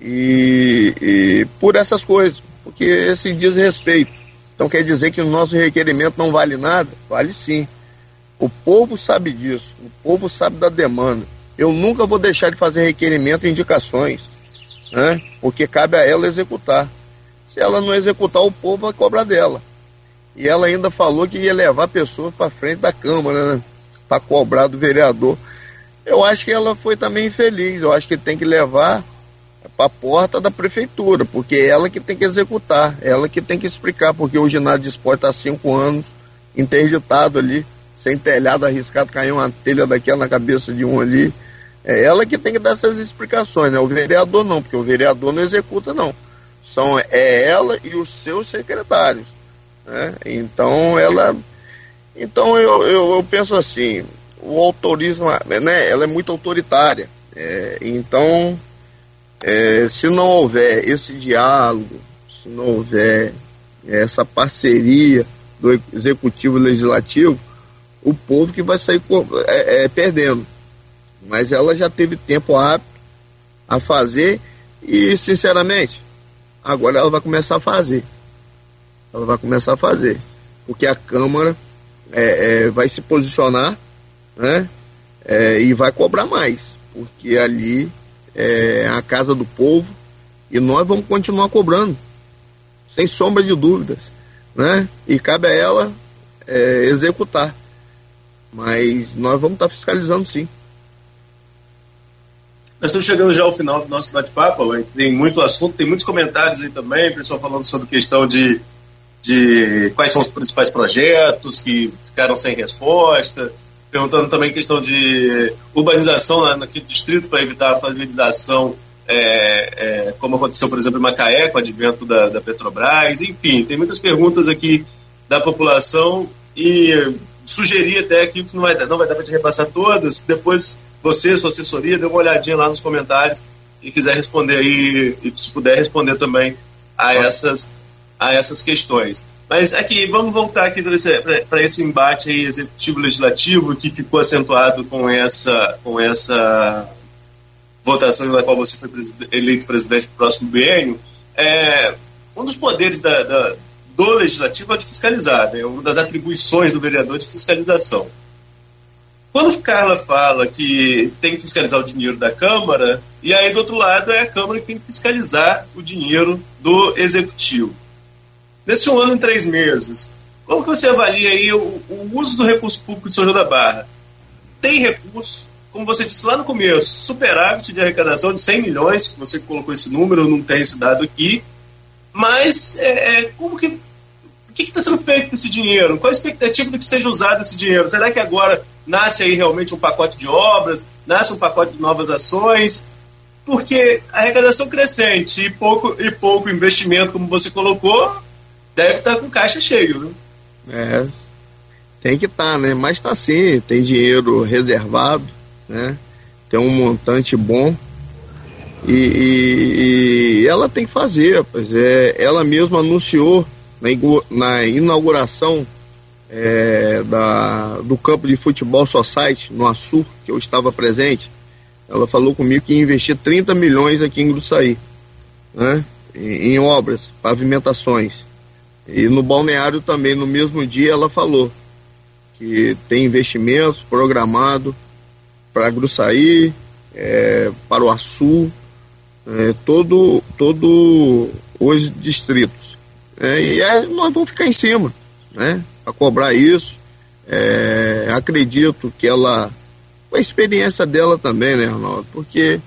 e, e por essas coisas, porque esse desrespeito. Então quer dizer que o nosso requerimento não vale nada? Vale sim. O povo sabe disso, o povo sabe da demanda. Eu nunca vou deixar de fazer requerimento e indicações, né? porque cabe a ela executar. Se ela não executar, o povo vai cobrar dela. E ela ainda falou que ia levar pessoas para frente da Câmara, né? para cobrar do vereador. Eu acho que ela foi também infeliz. Eu acho que tem que levar para a porta da prefeitura, porque é ela que tem que executar, é ela que tem que explicar, porque o ginásio de esporte está há cinco anos interditado ali, sem telhado arriscado, caiu uma telha daquela na cabeça de um ali. É ela que tem que dar essas explicações, né? O vereador não, porque o vereador não executa, não. São, é ela e os seus secretários. Né? Então ela. Então eu, eu, eu penso assim, o autorismo, né, ela é muito autoritária. É, então, é, se não houver esse diálogo, se não houver essa parceria do executivo e legislativo, o povo que vai sair é, é, perdendo mas ela já teve tempo apto a fazer e, sinceramente, agora ela vai começar a fazer. Ela vai começar a fazer, porque a Câmara é, é, vai se posicionar né, é, e vai cobrar mais, porque ali é a casa do povo e nós vamos continuar cobrando, sem sombra de dúvidas. Né? E cabe a ela é, executar. Mas nós vamos estar fiscalizando sim. Nós estamos chegando já ao final do nosso bate-papo, tem muito assunto, tem muitos comentários aí também, pessoal falando sobre questão de, de quais são os principais projetos que ficaram sem resposta, perguntando também questão de urbanização naquele distrito para evitar a favelização, é, é, como aconteceu, por exemplo, em Macaé, com o advento da, da Petrobras, enfim, tem muitas perguntas aqui da população e sugerir até aqui que não vai, não vai dar para te repassar todas, depois você, sua assessoria, dê uma olhadinha lá nos comentários e quiser responder aí, e se puder responder também a essas, a essas questões. Mas aqui, vamos voltar aqui para esse embate aí executivo-legislativo que ficou acentuado com essa, com essa votação na qual você foi eleito presidente do próximo biênio. É, um dos poderes da, da, do legislativo é de fiscalizar, né? uma das atribuições do vereador de fiscalização. Quando Carla fala que tem que fiscalizar o dinheiro da Câmara, e aí do outro lado é a Câmara que tem que fiscalizar o dinheiro do Executivo. Nesse um ano e três meses, como que você avalia aí o, o uso do recurso público de São João da Barra? Tem recurso? como você disse lá no começo, superávit de arrecadação de 100 milhões, você colocou esse número, não tem esse dado aqui, mas é, é como que o que está sendo feito com esse dinheiro? Qual a expectativa de que seja usado esse dinheiro? Será que agora nasce aí realmente um pacote de obras, nasce um pacote de novas ações? Porque a arrecadação crescente e pouco, e pouco investimento, como você colocou, deve estar com caixa cheio. Né? É, tem que estar, tá, né? Mas está sim, tem dinheiro reservado, né? Tem um montante bom. E, e, e ela tem que fazer, pois é, ela mesma anunciou na, na inauguração é, da, do campo de futebol Society no Açu, que eu estava presente, ela falou comigo que ia investir 30 milhões aqui em Gruçaí, né, em, em obras, pavimentações. E no balneário também, no mesmo dia, ela falou que tem investimentos programado para Gruçaí, é, para o Açu, é, todo, todo os distritos. É, e nós vamos ficar em cima, né? Para cobrar isso. É, acredito que ela, com a experiência dela também, né, Arnaldo? Porque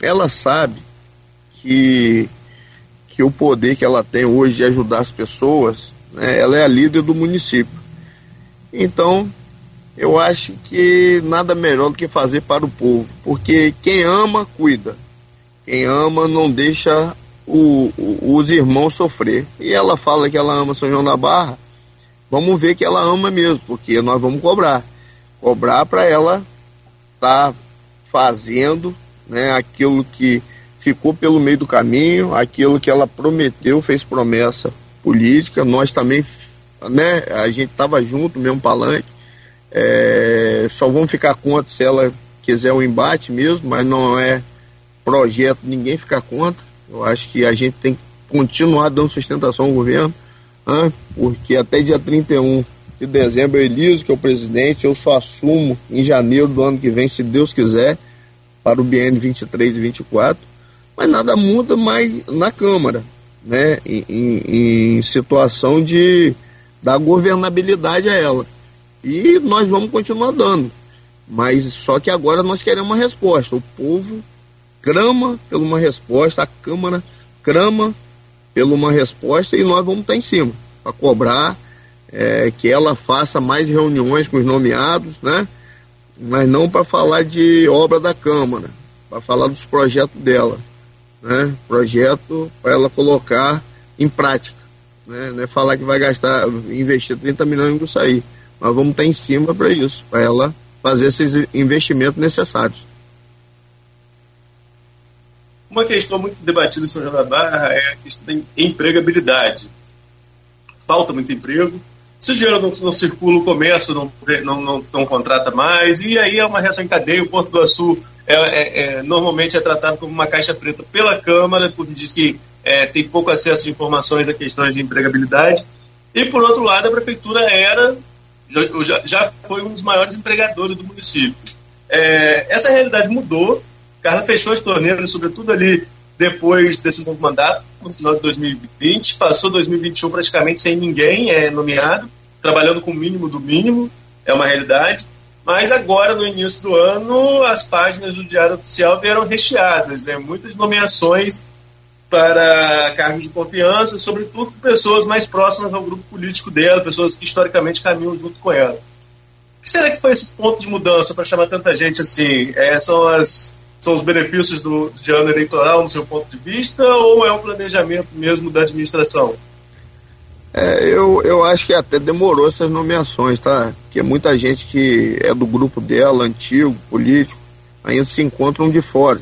ela sabe que que o poder que ela tem hoje de ajudar as pessoas, né, ela é a líder do município. Então, eu acho que nada melhor do que fazer para o povo, porque quem ama, cuida. Quem ama não deixa o, o, os irmãos sofrer. E ela fala que ela ama São João da Barra, vamos ver que ela ama mesmo, porque nós vamos cobrar. Cobrar para ela estar tá fazendo né, aquilo que ficou pelo meio do caminho, aquilo que ela prometeu, fez promessa política, nós também, né, a gente estava junto, mesmo palanque, é, só vamos ficar contra se ela quiser um embate mesmo, mas não é projeto ninguém ficar contra, eu acho que a gente tem que continuar dando sustentação ao governo, né, porque até dia 31 de dezembro, Eliso, que é o presidente, eu só assumo em janeiro do ano que vem, se Deus quiser, para o BN 23 e 24 mas nada muda mais na Câmara, né? Em, em, em situação de dar governabilidade a ela. E nós vamos continuar dando. Mas só que agora nós queremos uma resposta. O povo clama por uma resposta, a Câmara clama por uma resposta e nós vamos estar em cima para cobrar é, que ela faça mais reuniões com os nomeados, né? Mas não para falar de obra da Câmara, para falar dos projetos dela né, projeto para ela colocar em prática. Né, não é falar que vai gastar, investir 30 milhões e sair. Mas vamos estar em cima para isso, para ela fazer esses investimentos necessários. Uma questão muito debatida em São João da Barra é a questão da empregabilidade. Falta muito emprego. Se o dinheiro não, não circula, o comércio não, não, não, não, contrata mais, e aí é uma reação em cadeia. O Porto do Açu é, é, é, normalmente é tratado como uma caixa preta pela Câmara, porque diz que é, tem pouco acesso de informações a questões de empregabilidade. E, por outro lado, a Prefeitura era, já, já foi um dos maiores empregadores do município. É, essa realidade mudou, Carla fechou as torneiras, sobretudo ali depois desse novo mandato, no final de 2020, passou 2021 praticamente sem ninguém é, nomeado, trabalhando com o mínimo do mínimo, é uma realidade. Mas agora, no início do ano, as páginas do Diário Oficial vieram recheadas, né? muitas nomeações para cargos de confiança, sobretudo pessoas mais próximas ao grupo político dela, pessoas que historicamente caminham junto com ela. O que será que foi esse ponto de mudança para chamar tanta gente assim? É, são, as, são os benefícios do, de ano eleitoral, no seu ponto de vista, ou é um planejamento mesmo da administração? É, eu, eu acho que até demorou essas nomeações, tá? Porque muita gente que é do grupo dela, antigo, político, ainda se encontram de fora.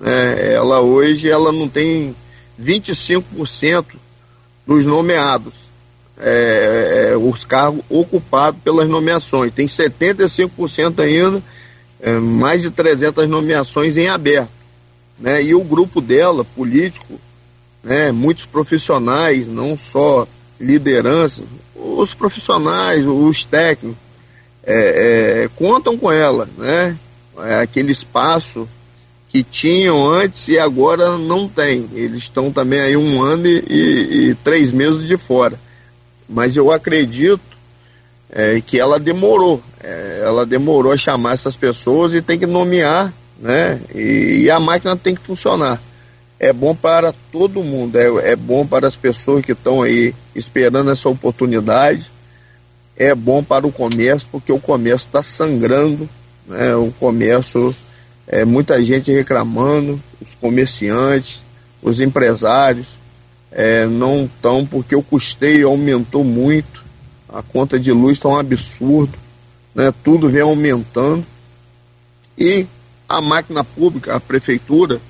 Né? Ela hoje ela não tem 25% dos nomeados, é, é, os cargos ocupados pelas nomeações. Tem 75% ainda, é, mais de 300 nomeações em aberto. Né? E o grupo dela, político, né, muitos profissionais, não só liderança, os profissionais, os técnicos, é, é, contam com ela, né? É aquele espaço que tinham antes e agora não tem. Eles estão também aí um ano e, e, e três meses de fora. Mas eu acredito é, que ela demorou, é, ela demorou a chamar essas pessoas e tem que nomear, né? E, e a máquina tem que funcionar. É bom para todo mundo, é, é bom para as pessoas que estão aí esperando essa oportunidade, é bom para o comércio, porque o comércio está sangrando, né? O comércio, é, muita gente reclamando, os comerciantes, os empresários, é, não estão, porque o custeio aumentou muito, a conta de luz está um absurdo, né? tudo vem aumentando. E a máquina pública, a prefeitura,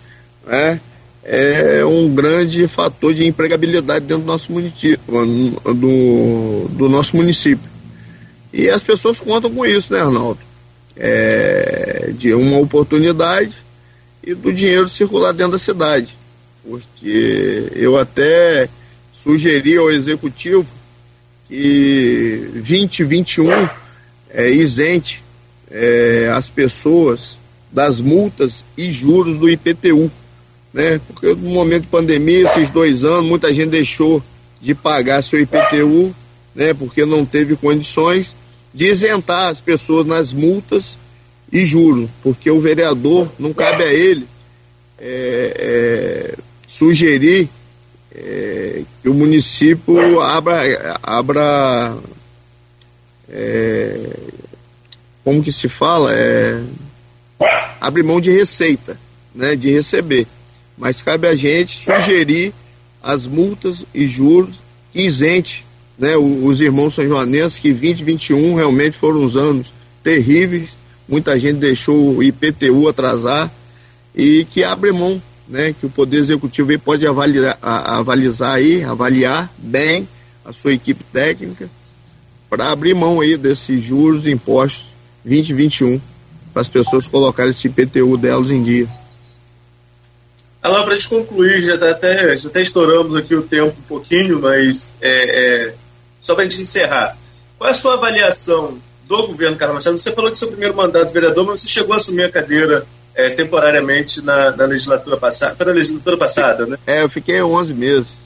né? é um grande fator de empregabilidade dentro do nosso município, do, do nosso município. E as pessoas contam com isso, né, Arnaldo? É, de uma oportunidade e do dinheiro circular dentro da cidade porque eu até sugeri ao executivo que 2021 é, isente é, as pessoas das multas e juros do IPTU, né? Porque no momento de pandemia, esses dois anos, muita gente deixou de pagar seu IPTU, né? Porque não teve condições de isentar as pessoas nas multas e juros, porque o vereador não cabe a ele é, é, sugerir é, que o município abra, abra é, como que se fala? É, abre mão de receita, né, de receber. Mas cabe a gente sugerir as multas e juros que isente né, os irmãos são joanenses que 2021 realmente foram uns anos terríveis, muita gente deixou o IPTU atrasar e que abre mão né, que o Poder Executivo pode avaliar, avalizar aí, avaliar bem a sua equipe técnica para abrir mão aí desses juros e impostos 2021 para as pessoas colocarem esse IPTU delas em dia. Alain, para a gente concluir, já, tá até, já até estouramos aqui o tempo um pouquinho, mas é, é, só para a gente encerrar. Qual é a sua avaliação do governo Carlos Machado? Você falou que seu primeiro mandato vereador, mas você chegou a assumir a cadeira é, temporariamente na, na, legislatura passada. Foi na legislatura passada, né? É, eu fiquei 11 meses.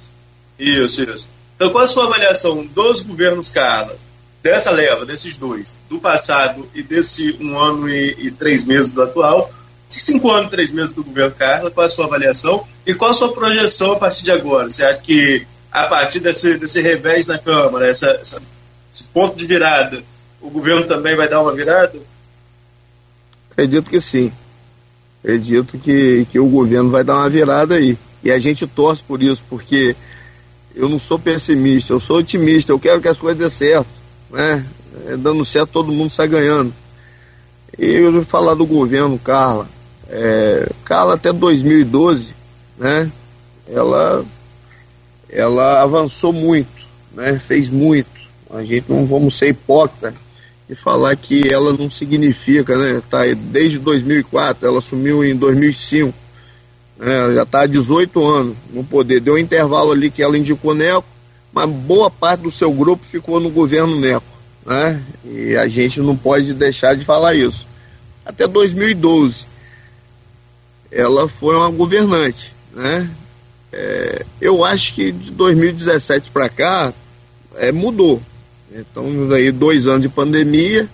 Isso, isso. Então, qual a sua avaliação dos governos Carla, dessa leva, desses dois, do passado e desse um ano e, e três meses do atual? Cinco anos e três meses do governo Carla, qual a sua avaliação e qual a sua projeção a partir de agora? Você acha que a partir desse, desse revés na Câmara, essa, essa, esse ponto de virada, o governo também vai dar uma virada? Acredito que sim acredito que, que o governo vai dar uma virada aí. E a gente torce por isso, porque eu não sou pessimista, eu sou otimista, eu quero que as coisas dê certo. Né? É, dando certo, todo mundo sai ganhando. E eu vou falar do governo, Carla. É, Carla até 2012, né? Ela, ela avançou muito, né? Fez muito. A gente não vamos ser hipócritas e falar que ela não significa, né? Tá desde 2004, ela assumiu em 2005, né? já está há 18 anos no poder. Deu um intervalo ali que ela indicou Neco, mas boa parte do seu grupo ficou no governo Neco, né? E a gente não pode deixar de falar isso. Até 2012, ela foi uma governante, né? É, eu acho que de 2017 para cá é, mudou. Então, aí dois anos de pandemia,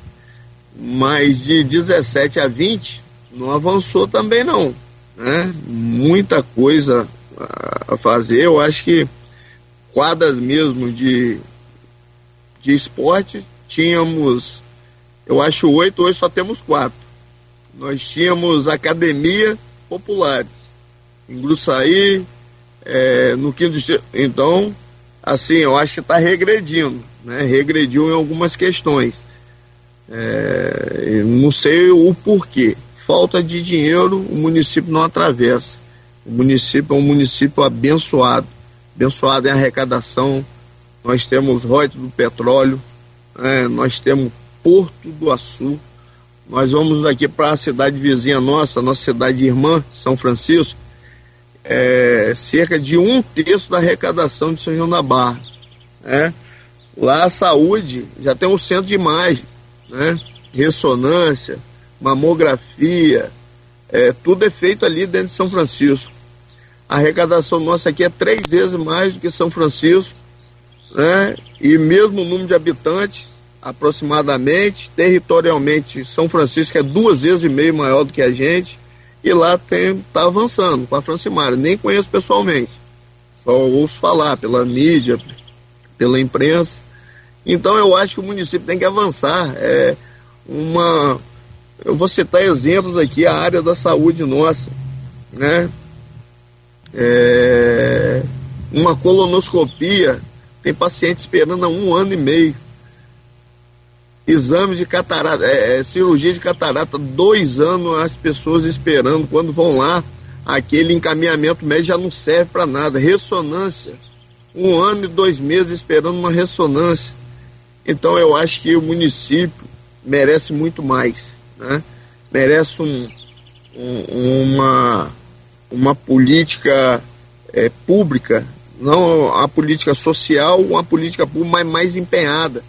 mas de 17 a 20 não avançou também não. Né? Muita coisa a fazer. Eu acho que quadras mesmo de, de esporte tínhamos, eu acho oito, hoje só temos quatro. Nós tínhamos academia populares, em Gruçaí, é, no quinto. Então, assim, eu acho que está regredindo né, regrediu em algumas questões. É, não sei o porquê. Falta de dinheiro, o município não atravessa. O município é um município abençoado, abençoado em arrecadação. Nós temos royalties do petróleo, né, nós temos Porto do Açu. Nós vamos aqui para a cidade vizinha nossa, nossa cidade irmã, São Francisco, é, cerca de um terço da arrecadação de São João da Barra. Né? Lá a saúde já tem um centro de imagem, né? Ressonância, mamografia, é, tudo é feito ali dentro de São Francisco. A arrecadação nossa aqui é três vezes mais do que São Francisco, né? E mesmo o número de habitantes, aproximadamente. Territorialmente, São Francisco é duas vezes e meio maior do que a gente. E lá está avançando com a Francimária. Nem conheço pessoalmente. Só ouço falar pela mídia, pela imprensa. Então eu acho que o município tem que avançar. É uma. Eu vou citar exemplos aqui, a área da saúde nossa. Né? É, uma colonoscopia, tem paciente esperando há um ano e meio. Exames de catarata, é, é, cirurgia de catarata, dois anos as pessoas esperando. Quando vão lá, aquele encaminhamento médico já não serve para nada. Ressonância, um ano e dois meses esperando uma ressonância. Então eu acho que o município merece muito mais, né? Merece um, um, uma, uma política é, pública, não a política social, uma política pública mais, mais empenhada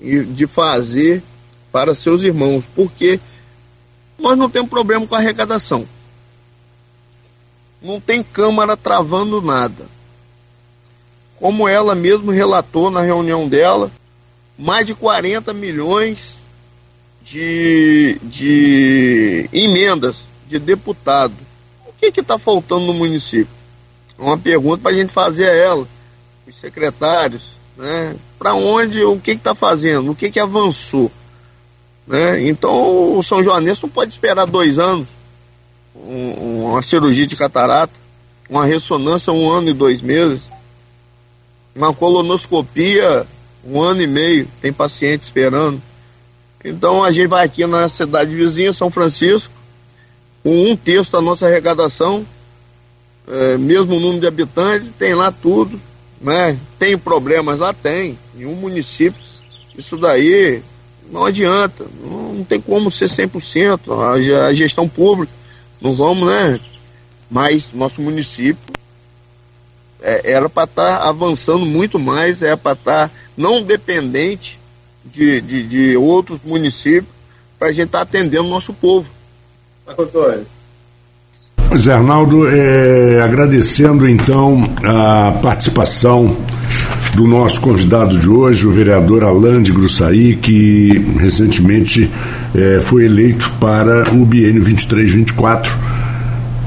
de fazer para seus irmãos, porque nós não temos problema com a arrecadação. Não tem Câmara travando nada. Como ela mesmo relatou na reunião dela, mais de 40 milhões de, de emendas de deputado. O que está faltando no município? Uma pergunta para a gente fazer a ela, os secretários, né? Para onde, o que está fazendo, o que, que avançou. Né? Então o São Joanense não pode esperar dois anos, um, uma cirurgia de catarata, uma ressonância um ano e dois meses, uma colonoscopia um ano e meio, tem paciente esperando. Então a gente vai aqui na cidade vizinha, São Francisco, com um terço da nossa arrecadação, é, mesmo número de habitantes, tem lá tudo, né? Tem problemas lá? Tem. Em um município, isso daí não adianta, não, tem como ser 100%, a, a gestão pública, não vamos, né? Mas nosso município é, era para estar tá avançando muito mais, é para estar tá não dependente de, de, de outros municípios, para a gente estar tá atendendo o nosso povo. Antônio. Pois é, Arnaldo, é, agradecendo então a participação do nosso convidado de hoje, o vereador Alain de Grussaí, que recentemente é, foi eleito para o biênio 23-24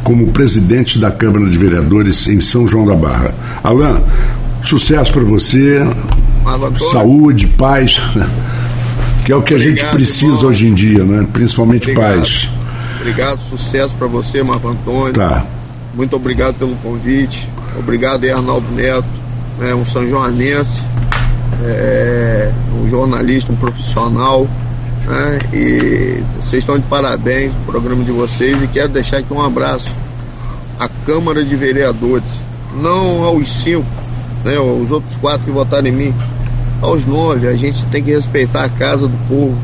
como presidente da Câmara de Vereadores em São João da Barra. Alain, sucesso para você, saúde, paz, que é o que Obrigado, a gente precisa irmão. hoje em dia, né? principalmente Obrigado. paz. Obrigado, sucesso para você, Marco Antônio. Tá. Muito obrigado pelo convite. Obrigado, Arnaldo Neto, né, um São Joanense, é, um jornalista, um profissional. Né, e vocês estão de parabéns no programa de vocês e quero deixar aqui um abraço à Câmara de Vereadores, não aos cinco, né, os outros quatro que votaram em mim, aos nove. A gente tem que respeitar a casa do povo.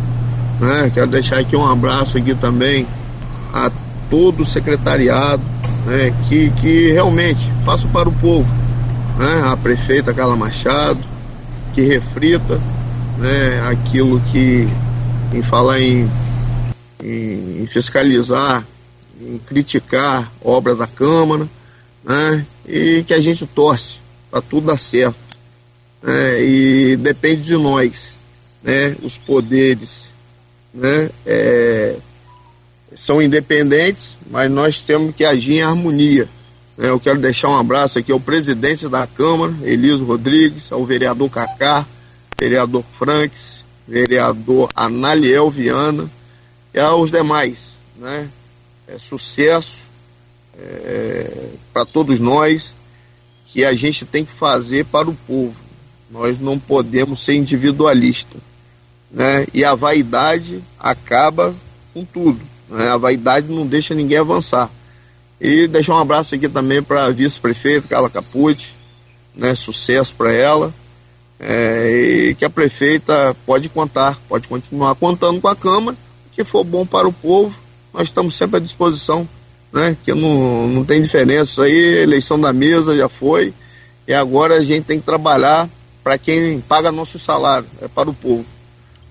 Né? Quero deixar aqui um abraço aqui também a todo o secretariado né, que, que realmente faça para o povo. Né, a prefeita Carla Machado, que reflita né, aquilo que, em falar em, em, fiscalizar, em criticar obra da Câmara, né, e que a gente torce para tudo dar certo. Né, e depende de nós, né, os poderes, né, é, são independentes, mas nós temos que agir em harmonia. Né? Eu quero deixar um abraço aqui ao presidente da Câmara, Eliso Rodrigues, ao vereador Cacá, vereador Franks, vereador Analiel Viana e aos demais. Né? É sucesso é, para todos nós que a gente tem que fazer para o povo. Nós não podemos ser individualistas. Né? E a vaidade acaba com tudo. Né? A vaidade não deixa ninguém avançar. E deixar um abraço aqui também para a vice-prefeita Carla Capucci, né? sucesso para ela. É, e que a prefeita pode contar, pode continuar contando com a Câmara, que for bom para o povo, nós estamos sempre à disposição, né? Que não, não tem diferença. Aí, eleição da mesa já foi, e agora a gente tem que trabalhar para quem paga nosso salário, é para o povo.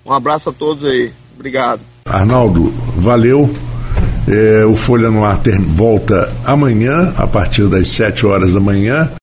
Um abraço a todos aí. Obrigado. Arnaldo, valeu. É, o Folha no Ar volta amanhã, a partir das 7 horas da manhã.